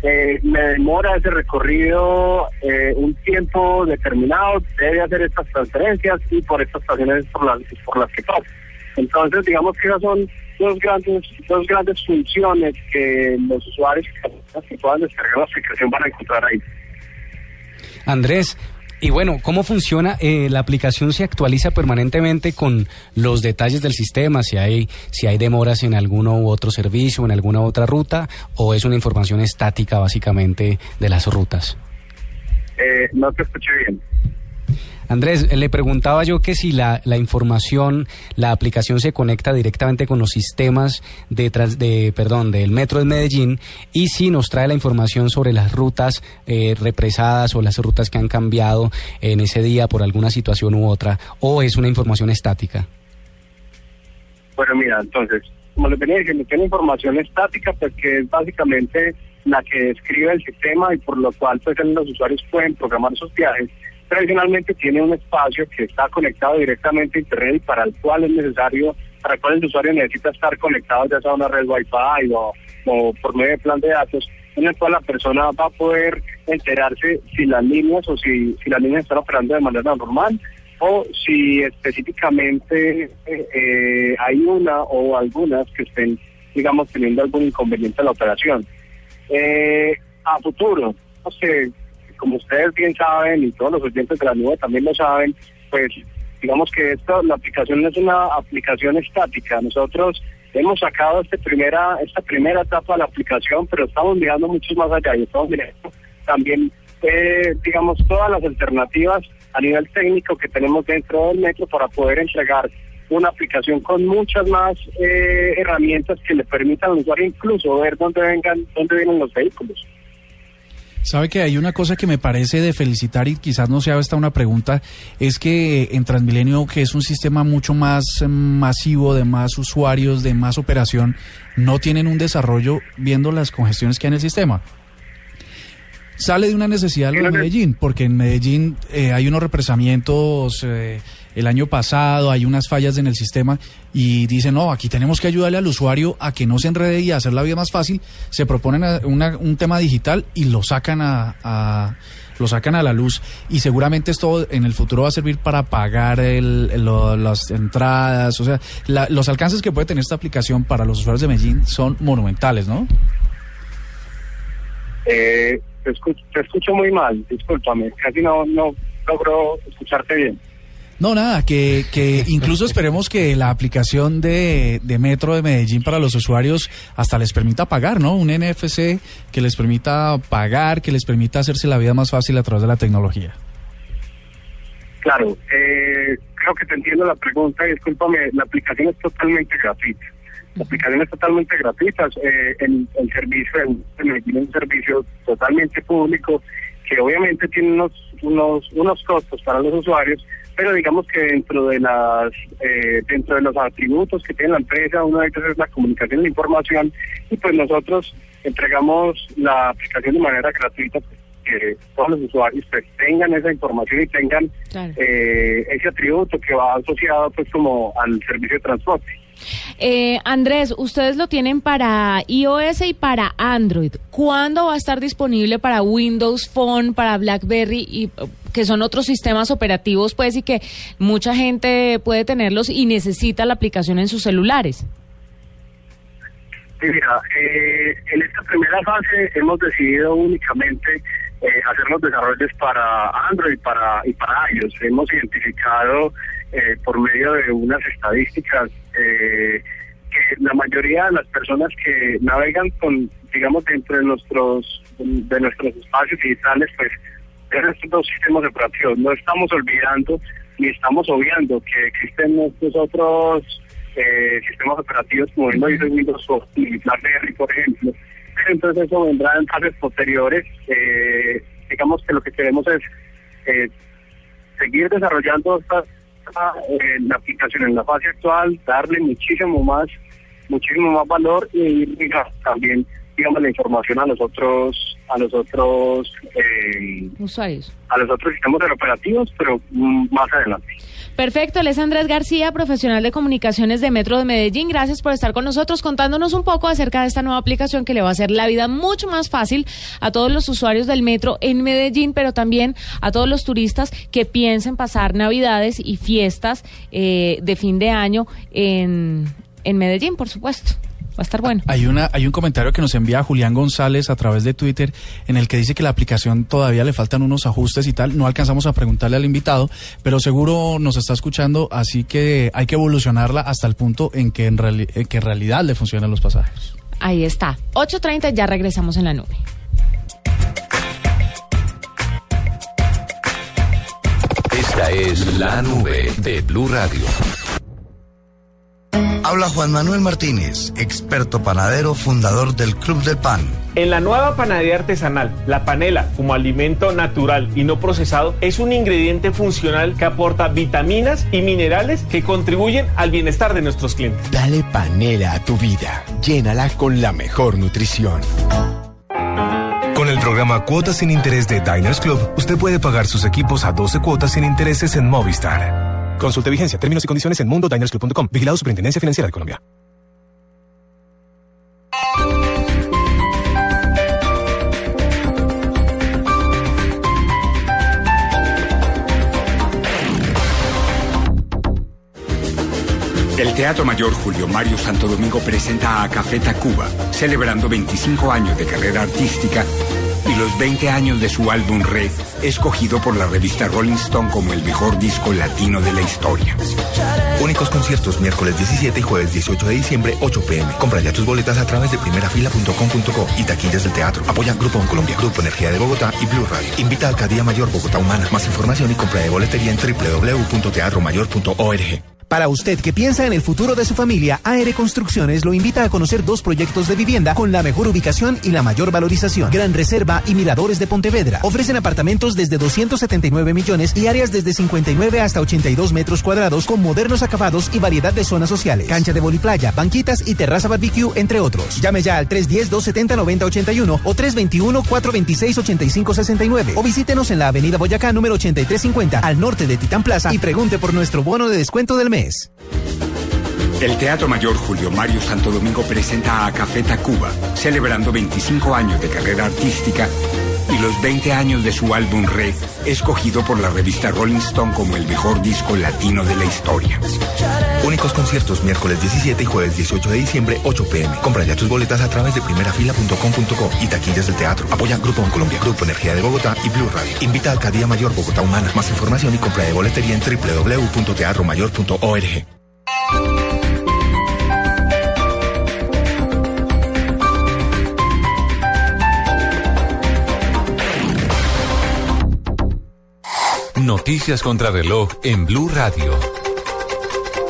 eh, me demora ese recorrido eh, un tiempo determinado, debe hacer estas transferencias y por estas estaciones por las, por las que pasa. Entonces, digamos que esas son dos grandes, dos grandes funciones que los usuarios que puedan descargar la aplicación van a encontrar ahí. Andrés, y bueno, ¿cómo funciona? Eh, ¿La aplicación se actualiza permanentemente con los detalles del sistema? Si hay, si hay demoras en alguno u otro servicio, en alguna otra ruta, o es una información estática básicamente de las rutas? Eh, no te escuché bien. Andrés, le preguntaba yo que si la, información, la aplicación se conecta directamente con los sistemas de, de perdón, del metro de Medellín y si nos trae la información sobre las rutas eh, represadas o las rutas que han cambiado en ese día por alguna situación u otra, o es una información estática. Bueno, mira, entonces, como les venía diciendo, tiene información estática, pues que es básicamente la que describe el sistema y por lo cual pues los usuarios pueden programar sus viajes. Tradicionalmente tiene un espacio que está conectado directamente a Internet y para el cual es necesario, para el cual el usuario necesita estar conectado ya sea a una red Wi-Fi o, por medio de plan de datos, en el cual la persona va a poder enterarse si las líneas o si, si las líneas están operando de manera normal o si específicamente eh, eh, hay una o algunas que estén, digamos, teniendo algún inconveniente en la operación. Eh, a futuro, no sé, como ustedes bien saben y todos los oyentes de la nube también lo saben, pues digamos que esto, la aplicación no es una aplicación estática. Nosotros hemos sacado este primera, esta primera etapa de la aplicación, pero estamos mirando mucho más allá y estamos mirando también, eh, digamos, todas las alternativas a nivel técnico que tenemos dentro del metro para poder entregar una aplicación con muchas más eh, herramientas que le permitan al usuario incluso ver dónde vengan, dónde vienen los vehículos. Sabe que hay una cosa que me parece de felicitar y quizás no sea esta una pregunta, es que en Transmilenio, que es un sistema mucho más eh, masivo, de más usuarios, de más operación, no tienen un desarrollo viendo las congestiones que hay en el sistema. Sale de una necesidad lo de Medellín, porque en Medellín eh, hay unos represamientos eh, el año pasado, hay unas fallas en el sistema y dicen, no, aquí tenemos que ayudarle al usuario a que no se enrede y a hacer la vida más fácil. Se proponen a- una- un tema digital y lo sacan a, a- lo sacan a la luz y seguramente esto en el futuro va a servir para pagar el- el- lo- las entradas, o sea, la- los alcances que puede tener esta aplicación para los usuarios de Medellín son monumentales, ¿no? Eh, te, escucho, te escucho muy mal, discúlpame, casi no, no logro escucharte bien. No, nada, que, que incluso esperemos que la aplicación de, de Metro de Medellín para los usuarios hasta les permita pagar, ¿no? Un NFC que les permita pagar, que les permita hacerse la vida más fácil a través de la tecnología. Claro, eh, creo que te entiendo la pregunta discúlpame, la aplicación es totalmente gratuita. La aplicación es totalmente gratuita, eh, el, el servicio en en Medellín es un servicio totalmente público que obviamente tiene unos, unos, unos costos para los usuarios, pero digamos que dentro de las eh, dentro de los atributos que tiene la empresa, uno de ellos es la comunicación y la información, y pues nosotros entregamos la aplicación de manera gratuita pues, que todos los usuarios pues, tengan esa información y tengan eh, ese atributo que va asociado pues como al servicio de transporte. Eh, Andrés, ustedes lo tienen para iOS y para Android. ¿Cuándo va a estar disponible para Windows Phone, para BlackBerry y eh, que son otros sistemas operativos, pues, y que mucha gente puede tenerlos y necesita la aplicación en sus celulares? Sí, mira, eh, en esta primera fase hemos decidido únicamente eh, hacer los desarrollos para Android para, y para iOS. Hemos identificado eh, por medio de unas estadísticas eh, que la mayoría de las personas que navegan con, digamos, dentro de nuestros de nuestros espacios digitales, pues estos dos sistemas operativos. No estamos olvidando ni estamos obviando que existen estos otros eh, sistemas operativos como Windows, Windows y BlackBerry, por ejemplo. Entonces eso vendrá en fases posteriores. Eh, digamos que lo que queremos es eh, seguir desarrollando esta, esta, eh, la aplicación en la fase actual, darle muchísimo más, muchísimo más valor y también digamos la información a los otros, a los otros, eh, Usuarios. a los otros sistemas operativos, pero mm, más adelante. Perfecto, él es Andrés García, profesional de comunicaciones de Metro de Medellín. Gracias por estar con nosotros contándonos un poco acerca de esta nueva aplicación que le va a hacer la vida mucho más fácil a todos los usuarios del metro en Medellín, pero también a todos los turistas que piensen pasar navidades y fiestas eh, de fin de año en, en Medellín, por supuesto. Va a estar bueno. Hay, una, hay un comentario que nos envía Julián González a través de Twitter en el que dice que la aplicación todavía le faltan unos ajustes y tal. No alcanzamos a preguntarle al invitado, pero seguro nos está escuchando, así que hay que evolucionarla hasta el punto en que en, reali- en que en realidad le funcionan los pasajes. Ahí está. 8.30, ya regresamos en la nube. Esta es La Nube de Blue Radio. Habla Juan Manuel Martínez, experto panadero, fundador del Club del Pan. En la nueva panadería artesanal, la panela, como alimento natural y no procesado, es un ingrediente funcional que aporta vitaminas y minerales que contribuyen al bienestar de nuestros clientes. Dale panela a tu vida, llénala con la mejor nutrición. Con el programa Cuotas sin Interés de Diners Club, usted puede pagar sus equipos a 12 cuotas sin intereses en Movistar. Consulte vigencia, términos y condiciones en mundodinersclub.com. Vigilado Superintendencia Financiera de Colombia. El Teatro Mayor Julio Mario Santo Domingo presenta a Café Tacuba, celebrando 25 años de carrera artística y los 20 años de su álbum Red, escogido por la revista Rolling Stone como el mejor disco latino de la historia. Únicos conciertos miércoles 17 y jueves 18 de diciembre, 8 pm. Compra ya tus boletas a través de primerafila.com.co y taquillas del teatro. Apoya Grupo Colombia, Grupo Energía de Bogotá y Blue Radio. Invita a Alcaldía Mayor Bogotá Humana. Más información y compra de boletería en www.teatromayor.org. Para usted que piensa en el futuro de su familia, AR Construcciones lo invita a conocer dos proyectos de vivienda con la mejor ubicación y la mayor valorización. Gran Reserva y Miradores de Pontevedra. Ofrecen apartamentos desde 279 millones y áreas desde 59 hasta 82 metros cuadrados con modernos acabados y variedad de zonas sociales. Cancha de voliplaya, banquitas y terraza barbecue, entre otros. Llame ya al 310-270-9081 o 321-426-8569 o visítenos en la avenida Boyacá número 8350 al norte de Titán Plaza y pregunte por nuestro bono de descuento del mes mes. El Teatro Mayor Julio Mario Santo Domingo presenta a Café Tacuba, celebrando 25 años de carrera artística y los 20 años de su álbum Red, escogido por la revista Rolling Stone como el mejor disco latino de la historia. Únicos conciertos miércoles 17 y jueves 18 de diciembre, 8 pm. Compra ya tus boletas a través de primerafila.com.co y taquillas del teatro. Apoya Grupo Colombia, Grupo Energía de Bogotá y Blue Radio. Invita a Alcaldía Mayor Bogotá Humana. Más información y compra de boletería en www.teatromayor.org. Noticias contra reloj en Blue Radio.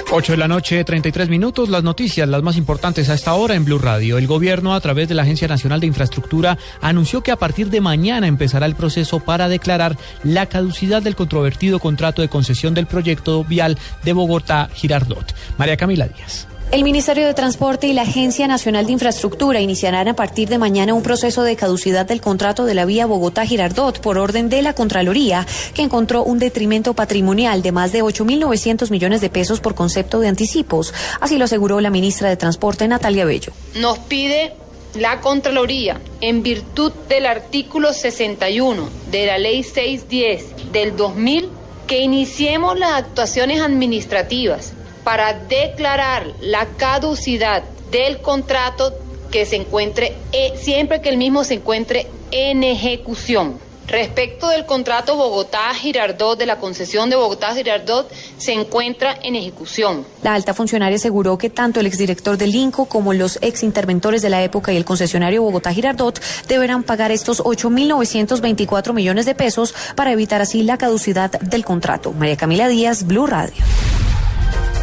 8 de la noche, 33 minutos. Las noticias, las más importantes a esta hora en Blue Radio. El gobierno, a través de la Agencia Nacional de Infraestructura, anunció que a partir de mañana empezará el proceso para declarar la caducidad del controvertido contrato de concesión del proyecto vial de Bogotá-Girardot. María Camila Díaz. El Ministerio de Transporte y la Agencia Nacional de Infraestructura iniciarán a partir de mañana un proceso de caducidad del contrato de la vía Bogotá-Girardot por orden de la Contraloría, que encontró un detrimento patrimonial de más de 8.900 millones de pesos por concepto de anticipos. Así lo aseguró la ministra de Transporte, Natalia Bello. Nos pide la Contraloría, en virtud del artículo 61 de la Ley 610 del 2000, que iniciemos las actuaciones administrativas para declarar la caducidad del contrato que se encuentre, eh, siempre que el mismo se encuentre en ejecución. Respecto del contrato Bogotá-Girardot, de la concesión de Bogotá-Girardot, se encuentra en ejecución. La alta funcionaria aseguró que tanto el exdirector del INCO como los exinterventores de la época y el concesionario Bogotá-Girardot deberán pagar estos 8.924 millones de pesos para evitar así la caducidad del contrato. María Camila Díaz, Blue Radio.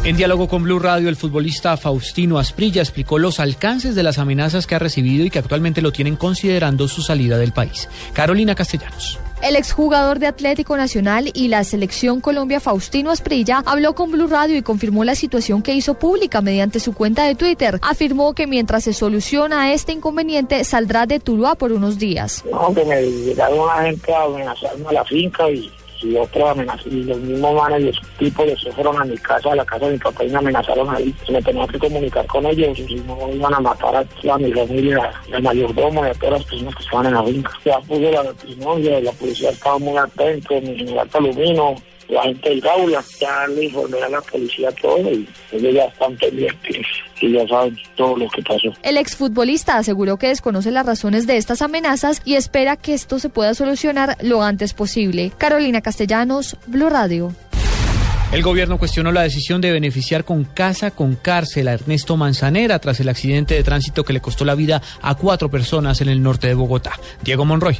En diálogo con Blue Radio, el futbolista Faustino Asprilla explicó los alcances de las amenazas que ha recibido y que actualmente lo tienen considerando su salida del país. Carolina Castellanos. El exjugador de Atlético Nacional y la selección Colombia Faustino Asprilla habló con Blue Radio y confirmó la situación que hizo pública mediante su cuenta de Twitter. Afirmó que mientras se soluciona este inconveniente saldrá de Tuluá por unos días. No, que me llegaron a gente a amenazarme a la finca y y otros amenazas, y los mismos manes y esos tipos se fueron a mi casa, a la casa de mi papá y me amenazaron ahí. Me tenía que comunicar con ellos, si no iban a matar a, a mi familia, al mayordomo y a todas las personas que estaban en la finca. Ya pude la testimonio, la policía estaba muy atento, mi general Palomino, la gente del Gaula, ya le informé a la policía todo y ellos ya están pendientes y ya saben todo lo que pasó. El exfutbolista aseguró que desconoce las razones de estas amenazas y espera que esto se pueda solucionar lo antes posible. Carolina Castellanos, Blue Radio. El gobierno cuestionó la decisión de beneficiar con casa con cárcel a Ernesto Manzanera tras el accidente de tránsito que le costó la vida a cuatro personas en el norte de Bogotá. Diego Monroy.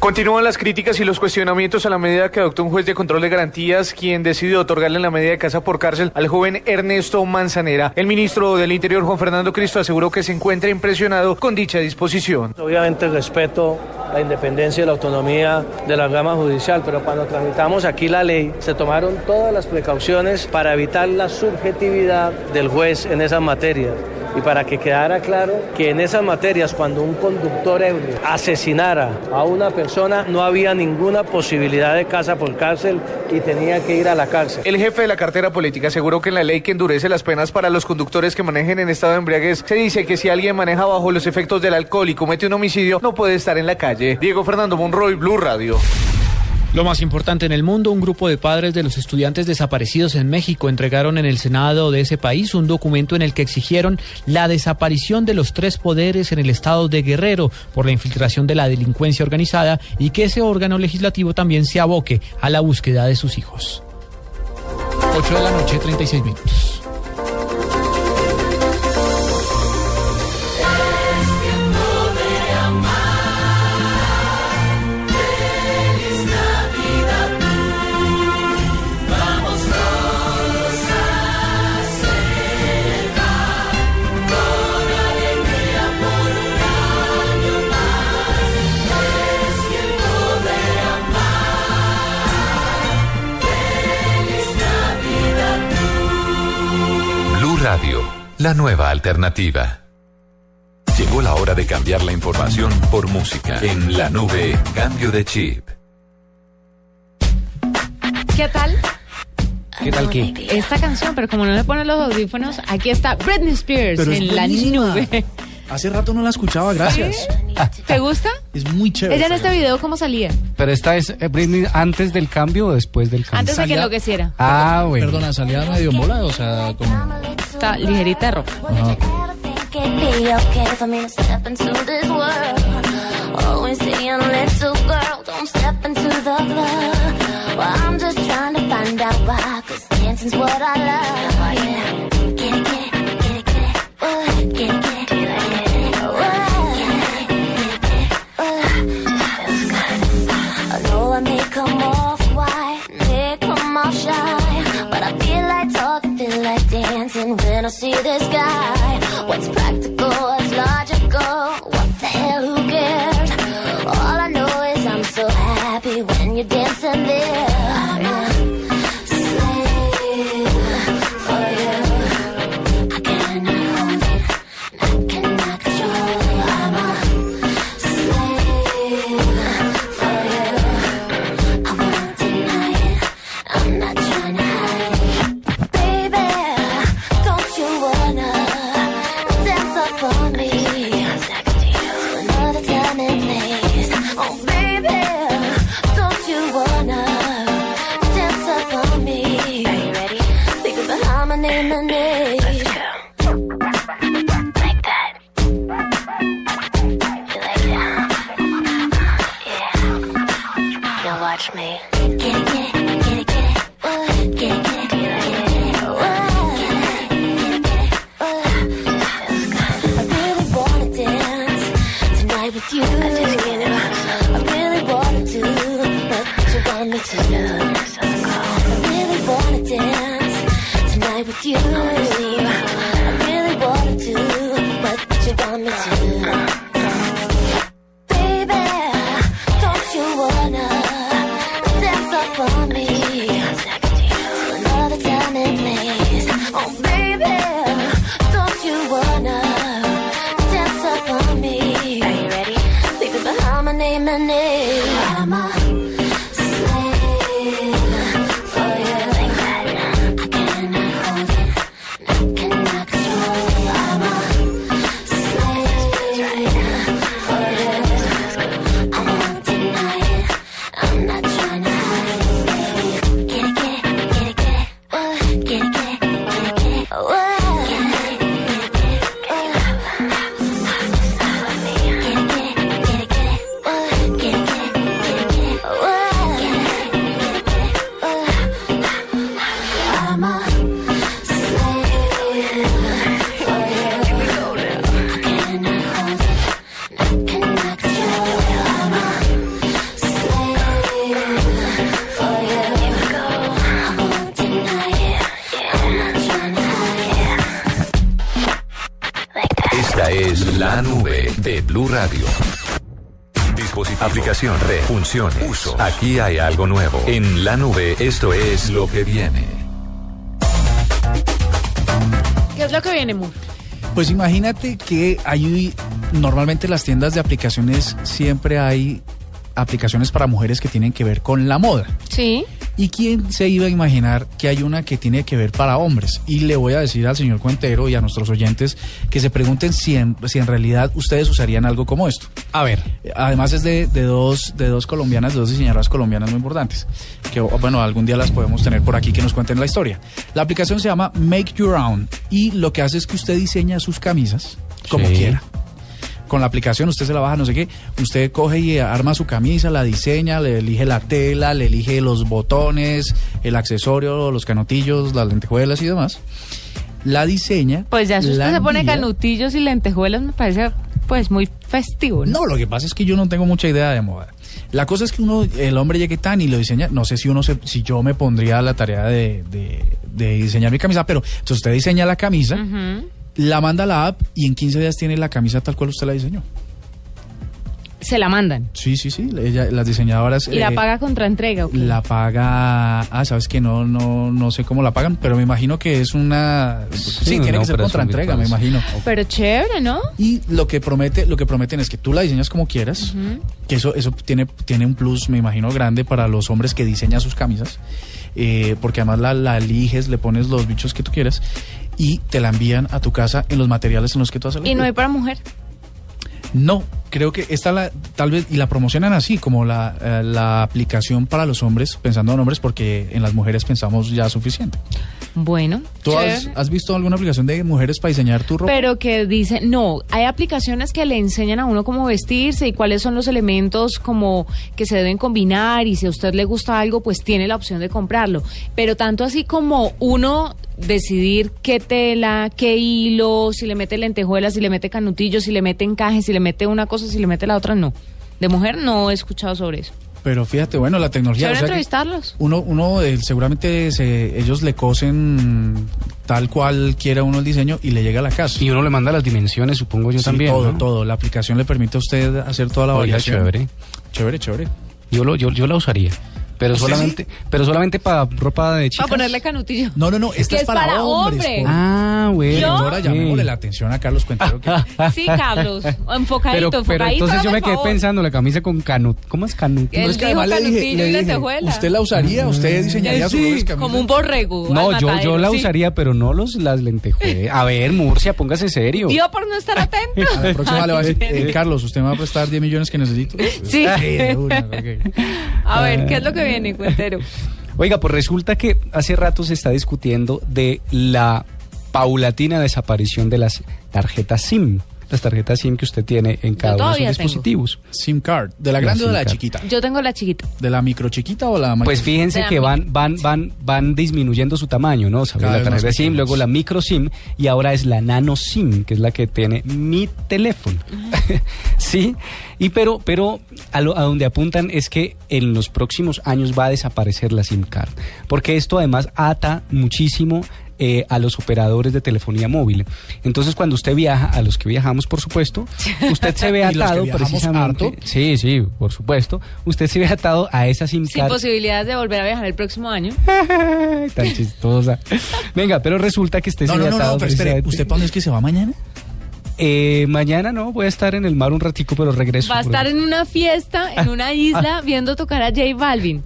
Continúan las críticas y los cuestionamientos a la medida que adoptó un juez de control de garantías, quien decidió otorgarle la medida de casa por cárcel al joven Ernesto Manzanera. El ministro del Interior, Juan Fernando Cristo, aseguró que se encuentra impresionado con dicha disposición. Obviamente respeto la independencia y la autonomía de la rama judicial, pero cuando tramitamos aquí la ley se tomaron todas las precauciones para evitar la subjetividad del juez en esas materias y para que quedara claro que en esas materias cuando un conductor ebrio asesinara a una persona no había ninguna posibilidad de casa por cárcel y tenía que ir a la cárcel. El jefe de la cartera política aseguró que en la ley que endurece las penas para los conductores que manejen en estado de embriaguez se dice que si alguien maneja bajo los efectos del alcohol y comete un homicidio no puede estar en la calle. Diego Fernando Monroy, Blue Radio. Lo más importante en el mundo, un grupo de padres de los estudiantes desaparecidos en México entregaron en el Senado de ese país un documento en el que exigieron la desaparición de los tres poderes en el estado de Guerrero por la infiltración de la delincuencia organizada y que ese órgano legislativo también se aboque a la búsqueda de sus hijos. 8 de la noche, 36 minutos. La nueva alternativa. Llegó la hora de cambiar la información por música. En la nube, cambio de chip. ¿Qué tal? ¿Qué tal qué? Esta canción, pero como no le ponen los audífonos, aquí está Britney Spears Pero es en la nube. Hace rato no la escuchaba, gracias. ¿Te gusta? Es muy chévere. Ella en este video, ¿cómo salía? Pero esta es eh, Britney antes del cambio o después del cambio. Antes de que enloqueciera. Ah, bueno. Perdona, salía medio mola, o sea, como... Está ligerita de ropa. It'd Aquí hay algo nuevo. En la nube, esto es lo que viene. ¿Qué es lo que viene, Moore? Pues imagínate que hay normalmente en las tiendas de aplicaciones siempre hay aplicaciones para mujeres que tienen que ver con la moda. Sí. ¿Y quién se iba a imaginar que hay una que tiene que ver para hombres? Y le voy a decir al señor Cuentero y a nuestros oyentes que se pregunten si en, si en realidad ustedes usarían algo como esto. A ver. Además es de, de dos, de dos colombianas, de dos diseñadoras colombianas muy importantes. Que bueno, algún día las podemos tener por aquí que nos cuenten la historia. La aplicación se llama Make Your Own y lo que hace es que usted diseña sus camisas como Sí. quiera con la aplicación usted se la baja, no sé qué, usted coge y arma su camisa, la diseña, le elige la tela, le elige los botones, el accesorio, los canotillos, las lentejuelas y demás. La diseña. Pues ya si usted se pone canutillos y lentejuelas me parece pues muy festivo, ¿no? No, lo que pasa es que yo no tengo mucha idea de moda. La cosa es que uno, el hombre llegue tan y lo diseña, no sé si uno se, si yo me pondría la tarea de, de- de diseñar mi camisa, pero entonces usted diseña la camisa, Ujú. La manda a la app y en 15 días tiene la camisa tal cual usted la diseñó. Se la mandan. Sí, sí, sí, ella- las diseñadoras... Y la eh, paga contra entrega. La paga, ah, sabes que no, no, no sé cómo la pagan, pero me imagino que es una, sí, tiene que ser contra entrega, me imagino. Pero chévere, ¿no? Y lo que promete, lo que prometen es que tú la diseñas como quieras, que eso, eso tiene, tiene un plus, me imagino, grande para los hombres que diseñan sus camisas, eh, porque además la, la eliges, le pones los bichos que tú quieras y te la envían a tu casa en los materiales en los que tú haces la Y no hay para mujer. no, creo que esta la, tal vez, y la promocionan así, como la, eh, la aplicación para los hombres, pensando en hombres, porque en las mujeres pensamos ya suficiente. Bueno, ¿Tú has, visto alguna aplicación de mujeres para diseñar tu ropa? Pero que dice, no, hay aplicaciones que le enseñan a uno cómo vestirse y cuáles son los elementos como que se deben combinar y si a usted le gusta algo, pues tiene la opción de comprarlo. Pero tanto así como uno decidir qué tela, qué hilo, si le mete lentejuelas, si le mete canutillos, si le mete encaje, si le mete una cosa, si le mete la otra, no. De mujer no he escuchado sobre eso. Pero fíjate, bueno, la tecnología... O sea entrevistarlos. uno, uno eh, seguramente se- ellos le cosen tal cual quiera uno el diseño y le llega a la casa. Y uno le manda las dimensiones, supongo yo Sí, también. Todo, ¿no? todo. La aplicación le permite a usted hacer toda la variación. chévere. Chévere, chévere. Yo, lo, yo, yo la usaría. Pero ¿Usted solamente, pero solamente para ropa de chicas. Para ponerle canutillo. No, no, no, esta Que es para hombres, hombre. por- Ah, bueno. ¿Yo? Ahora llamémosle la atención a Carlos Cuentero. que- [LAUGHS] Sí, Carlos. Enfocadito, Pero, pero enfocadito. entonces yo me quedé favor. pensando, la camisa con canut. ¿Cómo es canut? Él es que dijo le dije- le y dije, lentejuela. ¿Usted la usaría? ¿Usted diseñaría Eh, su sí, propia camisa? como un borrego. No, yo, yo la sí. usaría, pero no los, las lentejuelas. A ver, Murcia, póngase serio. Dio por no estar atento. [LAUGHS] A la próxima le va a decir, [LAUGHS] eh, Carlos, ¿usted me va a prestar 10 millones que necesito? Sí. una. A ver, ¿qué es lo que [LAUGHS] Oiga, pues resulta que hace rato se está discutiendo de la paulatina desaparición de las tarjetas SIM. Las tarjetas SIM que usted tiene en cada uno de sus tengo. dispositivos. SIM card. ¿De la La grande o de la card. chiquita? Yo tengo la chiquita. ¿De la micro chiquita o la Pues fíjense que van, van, van, van disminuyendo su tamaño, ¿no? Salió Cada la tarjeta SIM, luego la micro SIM y ahora es la nano SIM, que es la que tiene mi teléfono. [LAUGHS] sí, y pero, pero a, lo- a donde apuntan es que en los próximos años va a desaparecer la SIM card, porque esto además ata muchísimo eh, a los operadores de telefonía móvil. Entonces, cuando usted viaja, a los que viajamos, por supuesto, [LAUGHS] usted se ve ¿Y los que atado precisamente. harto? Sí, sí, por supuesto. Usted se ve atado a esa SIM Sin card. posibilidades de volver a viajar el próximo año. [LAUGHS] Tan chistosa. Venga, pero resulta que esté No, no, no, no, pero espere, ¿usted para dónde es que se va mañana? Eh, mañana no, voy a estar en el mar un ratico, pero regreso. Va a estar en una fiesta, en una isla, [LAUGHS] viendo tocar a J Balvin.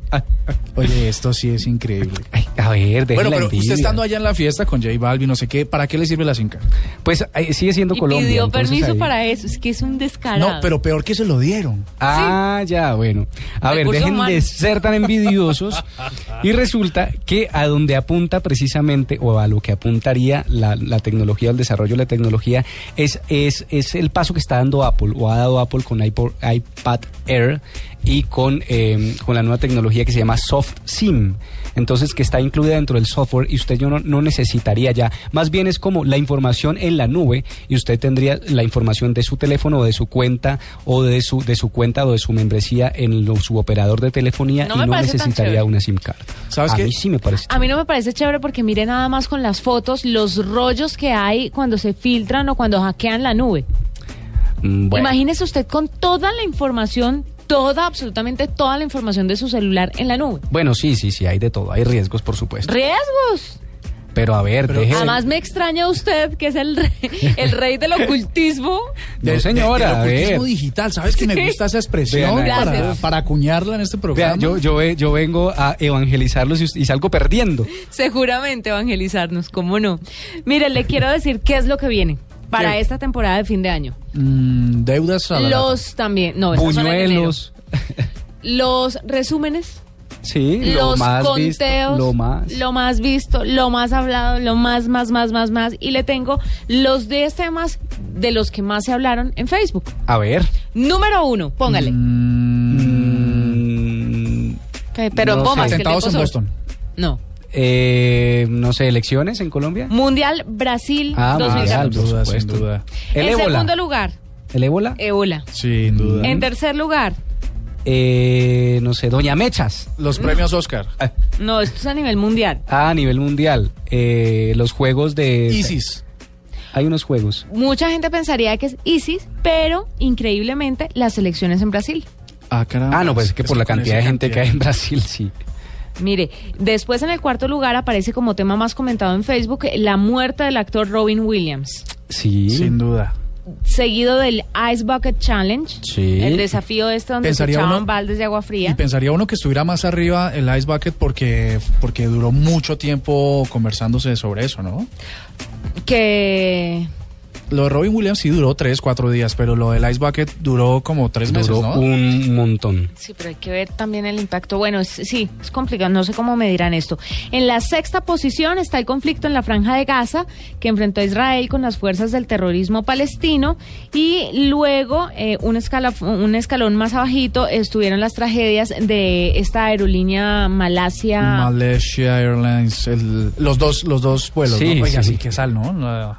Oye, esto sí es increíble. a ver, deje Bueno, pero envidia. usted estando allá en la fiesta con J Balvin, no sé qué, ¿para qué le sirve la card? Pues eh, sigue siendo Y Colombia. pidió entonces permiso ahí- para eso. Es que es un descarado. No, pero peor que se lo dieron. Ah, ya, bueno. A ver, Recursos dejen de humanos. ser tan envidiosos. [LAUGHS] y resulta que a donde apunta precisamente, o a lo que apuntaría la, la tecnología, el desarrollo de la tecnología, es, es, es el paso que está dando Apple, o ha dado Apple con iPod- iPad Air y con, eh, con la nueva tecnología que se llama Soft SIM. Entonces, que está incluida dentro del software y usted yo no, no necesitaría ya. Más bien es como la información en la nube y usted tendría la información de su teléfono o de su cuenta o de su, de su cuenta o de su membresía en lo- su operador de telefonía No y no necesitaría una SIM card. ¿Sabes A qué? mí sí me parece. A mí no me parece chévere porque mire nada más con las fotos los rollos que hay cuando se filtran o cuando hackean la nube. Mm, Bueno, Imagínese usted con toda la información, toda, absolutamente toda la información de su celular en la nube. bueno, sí, sí, sí, hay de todo. Hay riesgos, por supuesto. ¡Riesgos! Pero a ver, deje de- Además me extraña usted, que es el rey, [LAUGHS] el rey del ocultismo. No, señora, a del ocultismo ver. digital, ¿sabes que me gusta esa expresión Vean, para, para acuñarla en este programa? yo, yo, yo vengo a evangelizarlos y, y salgo perdiendo. Seguramente evangelizarnos, ¿cómo no? Mire, le quiero decir qué es lo que viene para ¿Qué? esta temporada de fin de año. Mm, deudas a la Los también, no, en. Buñuelos. [LAUGHS] Los resúmenes, Sí, lo los más conteos, visto, lo más. lo más visto, lo más hablado, lo más, más, más, más, más. Y le tengo los 10 temas de los que más se hablaron en Facebook. A ver. Número uno, póngale. Mm, Pe- Pero no que el Atentados en Boston. No. Eh, no sé, elecciones en Colombia. Mundial Brasil Ah, 2014. mundial, por Sin duda, sin supuesto. duda. El en ébola. segundo lugar, ¿El ébola? ébola. Sin duda. En tercer lugar, Eh, no sé, Doña Mechas. Los premios Oscar. no, esto es a nivel mundial. Ah, a nivel mundial. Eh, los juegos de... ISIS. Hay unos juegos. Mucha gente pensaría que es ISIS, pero increíblemente las elecciones en Brasil. Ah, caramba. Ah, no, pues es que por la cantidad de gente que hay en Brasil, sí. Mire, después en el cuarto lugar aparece como tema más comentado en Facebook la muerte del actor Robin Williams, Sí. Sin duda. seguido del Ice Bucket Challenge, Sí. el desafío este donde Pensaría se echaban uno- baldes de agua Y fría. pensaría uno que estuviera más arriba el Ice Bucket porque, porque duró mucho tiempo conversándose sobre eso, ¿no? Que Lo de Robin Williams sí duró tres, cuatro días, pero lo del Ice Bucket duró como tres meses, Duró ¿no? un montón. Sí, pero hay que ver también el impacto. Bueno, es- sí, es complicado, no sé cómo me dirán esto. En la sexta posición está el conflicto en la franja de Gaza, que enfrentó a Israel con las fuerzas del terrorismo palestino. Y luego, eh, un, escala, un escalón más abajito, estuvieron las tragedias de esta aerolínea Malasia. Malaysia Airlines, el- los dos, los dos vuelos, Sí, ¿no? Oiga, sí, sí. que sal, ¿no? La-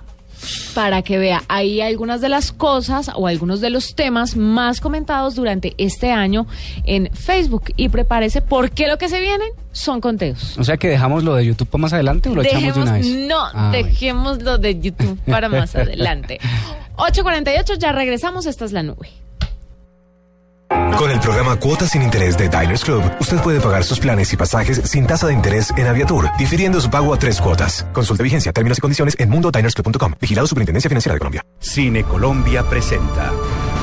para que vea, hay algunas de las cosas o algunos de los temas más comentados durante este año en Facebook. Y prepárese porque lo que se vienen son conteos. O sea que dejamos lo de YouTube para más adelante o lo echamos de una vez. no, Ah, bueno. dejemos lo de YouTube para más [LAUGHS] adelante. 8.48, ya regresamos, esta es la nube. Con el programa Cuotas sin Interés de Diners Club, usted puede pagar sus planes y pasajes sin tasa de interés en Aviatur, difiriendo su pago a tres cuotas. Consulte vigencia, términos y condiciones en mundodinersclub.com. Vigilado Superintendencia Financiera de Colombia. Cine Colombia presenta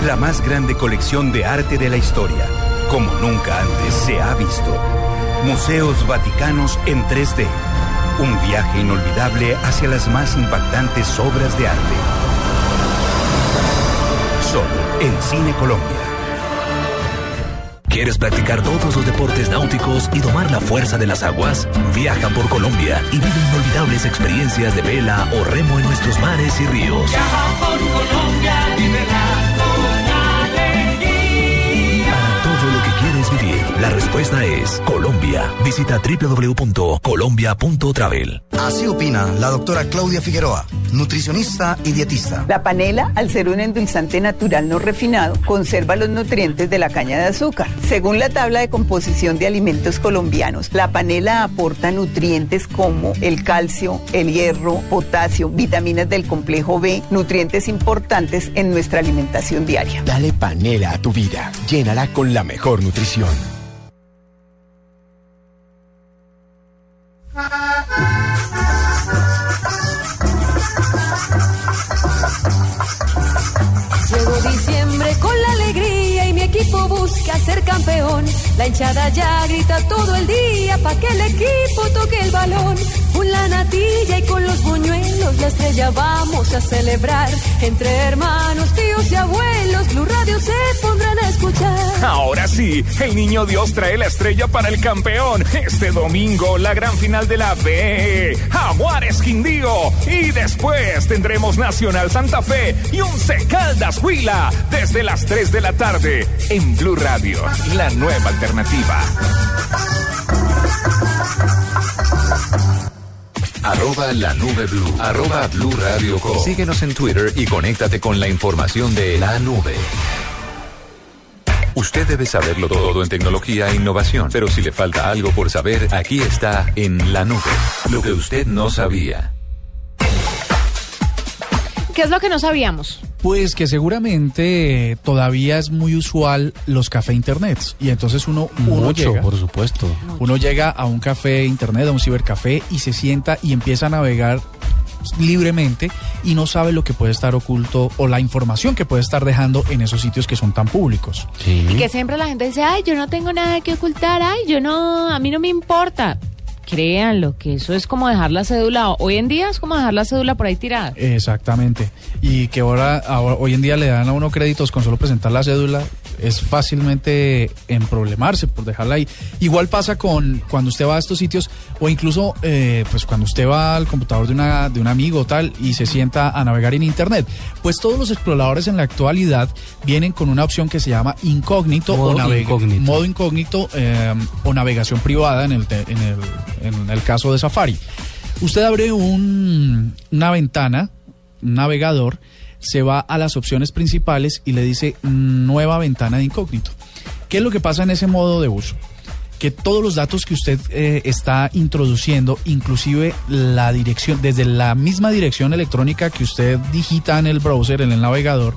la más grande colección de arte de la historia, como nunca antes se ha visto. Museos Vaticanos en 3D. Un viaje inolvidable hacia las más impactantes obras de arte. Solo en Cine Colombia. ¿Quieres practicar todos los deportes náuticos y tomar la fuerza de las aguas? Viaja por Colombia y vive inolvidables experiencias de vela o remo en nuestros mares y ríos. Para la respuesta es Colombia. Visita www.colombia.travel. Así opina la doctora Claudia Figueroa, nutricionista y dietista. La panela, al ser un endulzante natural no refinado, conserva los nutrientes de la caña de azúcar. Según la tabla de composición de alimentos colombianos, la panela aporta nutrientes como el calcio, el hierro, potasio, vitaminas del complejo B, nutrientes importantes en nuestra alimentación diaria. Dale panela a tu vida. Llénala con la mejor nutrición. Campeón. La hinchada ya grita todo el día pa' que el equipo toque el balón. Con la natilla y con los buñuelos la estrella vamos a celebrar. Entre hermanos, tíos y abuelos, Blue Radio se pondrán a escuchar. Ahora sí, el niño Dios trae la estrella para el campeón. Este domingo, la gran final de la B. Jaguares Quindío. Y después tendremos Nacional Santa Fe y Once Caldas Huila. Desde las 3 de la tarde en Blue Radio, la nueva alternativa. Arroba la nube blue. Arroba blue radio com. Síguenos en Twitter y conéctate con la información de la nube. Usted debe saberlo todo en tecnología e innovación, pero si le falta algo por saber, aquí está en la nube. Lo que usted no sabía. ¿Qué es lo que no sabíamos? Pues que seguramente todavía es muy usual los café internet y entonces uno, uno Mucho, llega, por supuesto. uno llega a un café internet, a un cibercafé y se sienta y empieza a navegar libremente y no sabe lo que puede estar oculto o la información que puede estar dejando en esos sitios que son tan públicos. Y que siempre la gente dice, ay, yo no tengo nada que ocultar, ay, yo no, a mí no me importa. Créanlo, que eso es como dejar la cédula, hoy en día es como dejar la cédula por ahí tirada. Exactamente. Y que ahora, ahora- hoy en día le dan a uno créditos con solo presentar la cédula, es fácilmente emproblemarse por dejarla ahí. Igual pasa con cuando usted va a estos sitios o incluso eh, pues cuando usted va al computador de, una, de un amigo o tal y se sienta a navegar en internet. Pues todos los exploradores en la actualidad vienen con una opción que se llama incógnito Modo o navega- incógnito. modo incógnito eh, o navegación privada en el, en el, en el caso de Safari. Usted abre un- una ventana, un navegador, se va a las opciones principales y le dice nueva ventana de incógnito. ¿Qué es lo que pasa en ese modo de uso? Que todos los datos que usted eh, está introduciendo, inclusive la dirección, desde la misma dirección electrónica que usted digita en el browser, en el navegador,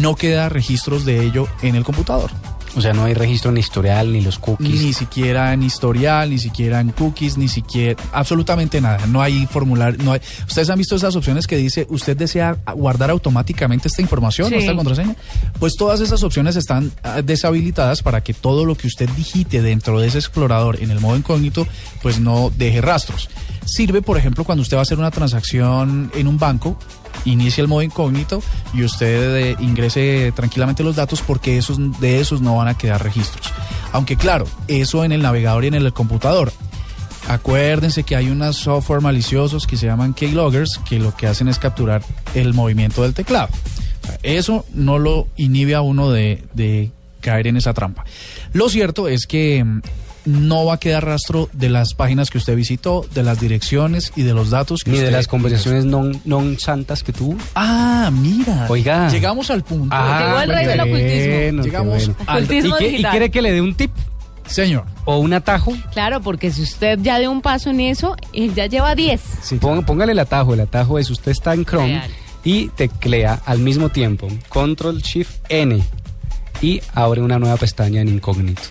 no queda registros de ello en el computador. O sea, no hay registro en historial ni los cookies. Ni siquiera en historial, ni siquiera en cookies, ni siquiera absolutamente nada. No hay formulario, no hay. Ustedes han visto esas opciones que dice usted desea guardar automáticamente esta información, Sí. o esta contraseña. Pues todas esas opciones están ah, deshabilitadas para que todo lo que usted digite dentro de ese explorador en el modo incógnito, pues no deje rastros. Sirve, por ejemplo, cuando usted va a hacer una transacción en un banco, inicie el modo incógnito y usted eh, ingrese tranquilamente los datos porque esos, de esos no van a quedar registros. Aunque claro, eso en el navegador y en el computador. Acuérdense que hay unos software maliciosos que se llaman keyloggers que lo que hacen es capturar el movimiento del teclado. Eso no lo inhibe a uno de, de caer en esa trampa. Lo cierto es que mm, no va a quedar rastro de las páginas que usted visitó, de las direcciones y de los datos que Ni de las conversaciones non, non santas que tuvo. Ah, mira. Oiga. Llegamos al punto. Llegó el rey del ocultismo. bueno, Llegamos bueno. al- Ocultismo ¿Y, qué- y quiere que le dé un tip? Señor. ¿O un atajo? Claro, porque si usted ya dio un paso en eso, él ya lleva 10. Pon- Póngale el atajo. El atajo es usted está en Chrome Real. y teclea al mismo tiempo Control Shift N y abre una nueva pestaña en incógnito.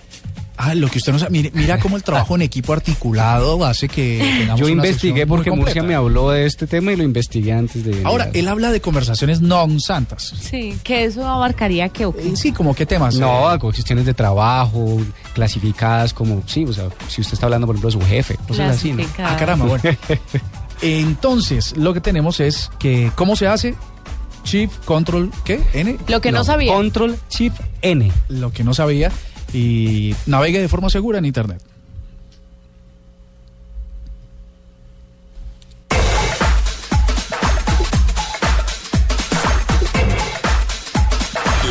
Ah, lo que usted no sabe. Mire, mira cómo el trabajo en equipo articulado hace que tengamos Yo una investigué porque Murcia me habló de este tema y lo investigué antes de. Ahora, él habla de conversaciones non santas. Sí, que eso abarcaría que Eh, Sí, como qué temas. No, Eh, cuestiones de trabajo, clasificadas como, sí, o sea, si usted está hablando, por ejemplo, de su jefe, cosas así, ¿no? Ah, caramba, bueno. [LAUGHS] Entonces, lo que tenemos es que, ¿cómo se hace? Shift, Control, ¿qué? N. Lo que no sabía. Control Shift N. Lo que no sabía. Y navegue de forma segura en Internet.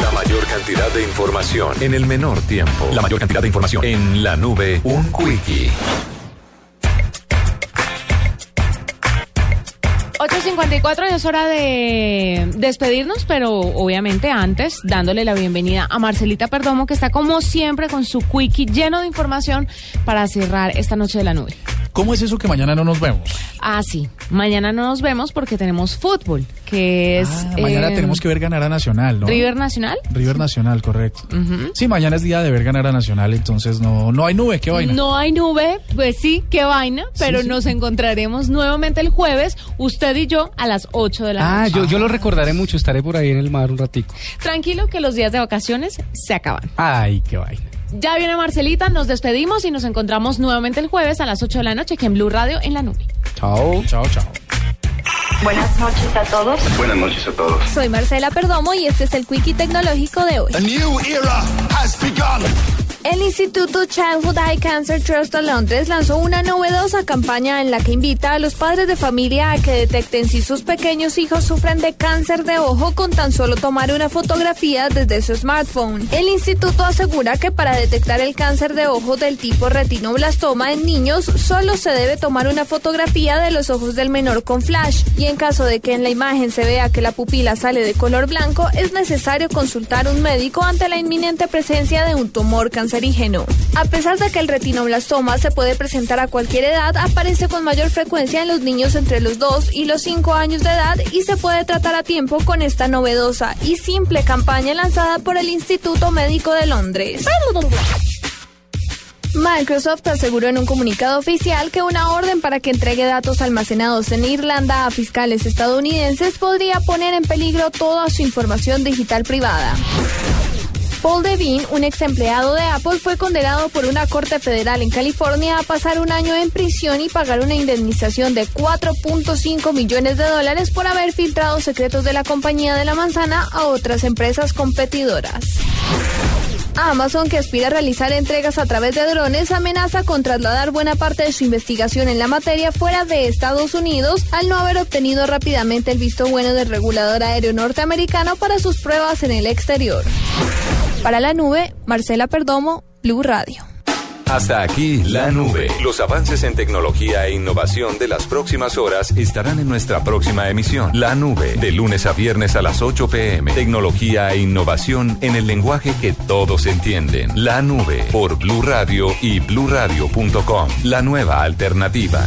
La mayor cantidad de información en el menor tiempo. La mayor cantidad de información en la nube. Un quickie. 8.54 y es hora de despedirnos, pero obviamente antes dándole la bienvenida a Marcelita Perdomo, que está como siempre con su quickie lleno de información para cerrar esta noche de la nube. ¿Cómo es eso que mañana no nos vemos? Ah, sí. Mañana no nos vemos porque tenemos fútbol, que es... Ah, mañana eh, tenemos que ver ganar a Nacional, ¿no? River Nacional. River Nacional, correcto. Ujú. Sí, mañana es día de ver ganar a Nacional, entonces no, no hay nube, qué vaina. No hay nube, pues sí, qué vaina, pero sí. nos encontraremos nuevamente el jueves, usted y yo, a las 8 de la Ah, noche. yo, yo lo recordaré mucho, estaré por ahí en el mar un ratico. Tranquilo que los días de vacaciones se acaban. Ay, qué vaina. Ya viene Marcelita, nos despedimos y nos encontramos nuevamente el jueves a las 8 de la noche aquí en Blue Radio en la nube. Chao. Chao, chao. Buenas noches a todos. Buenas noches a todos. Soy Marcela Perdomo y este es el Quickie Tecnológico de hoy. A new era has begun. El Instituto Childhood Eye Cancer Trust de Londres lanzó una novedosa campaña en la que invita a los padres de familia a que detecten si sus pequeños hijos sufren de cáncer de ojo con tan solo tomar una fotografía desde su smartphone. El instituto asegura que para detectar el cáncer de ojo del tipo retinoblastoma en niños solo se debe tomar una fotografía de los ojos del menor con flash y en caso de que en la imagen se vea que la pupila sale de color blanco es necesario consultar un médico ante la inminente presencia de un tumor canceroso. A pesar de que el retinoblastoma se puede presentar a cualquier edad, aparece con mayor frecuencia en los niños entre los 2 y los 5 años de edad y se puede tratar a tiempo con esta novedosa y simple campaña lanzada por el Instituto Médico de Londres. Microsoft aseguró en un comunicado oficial que una orden para que entregue datos almacenados en Irlanda a fiscales estadounidenses podría poner en peligro toda su información digital privada. Paul Devine, un ex empleado de Apple, fue condenado por una corte federal en California a pasar un año en prisión y pagar una indemnización de 4.5 millones de dólares por haber filtrado secretos de la compañía de la manzana a otras empresas competidoras. Amazon, que aspira a realizar entregas a través de drones, amenaza con trasladar buena parte de su investigación en la materia fuera de Estados Unidos al no haber obtenido rápidamente el visto bueno del regulador aéreo norteamericano para sus pruebas en el exterior. Para la nube, Marcela Perdomo, Blue Radio. Hasta aquí la nube. Los avances en tecnología e innovación de las próximas horas estarán en nuestra próxima emisión. La nube, de lunes a viernes a las 8 pm. Tecnología e innovación en el lenguaje que todos entienden. La nube por Blue Radio y bluradio.com. La nueva alternativa.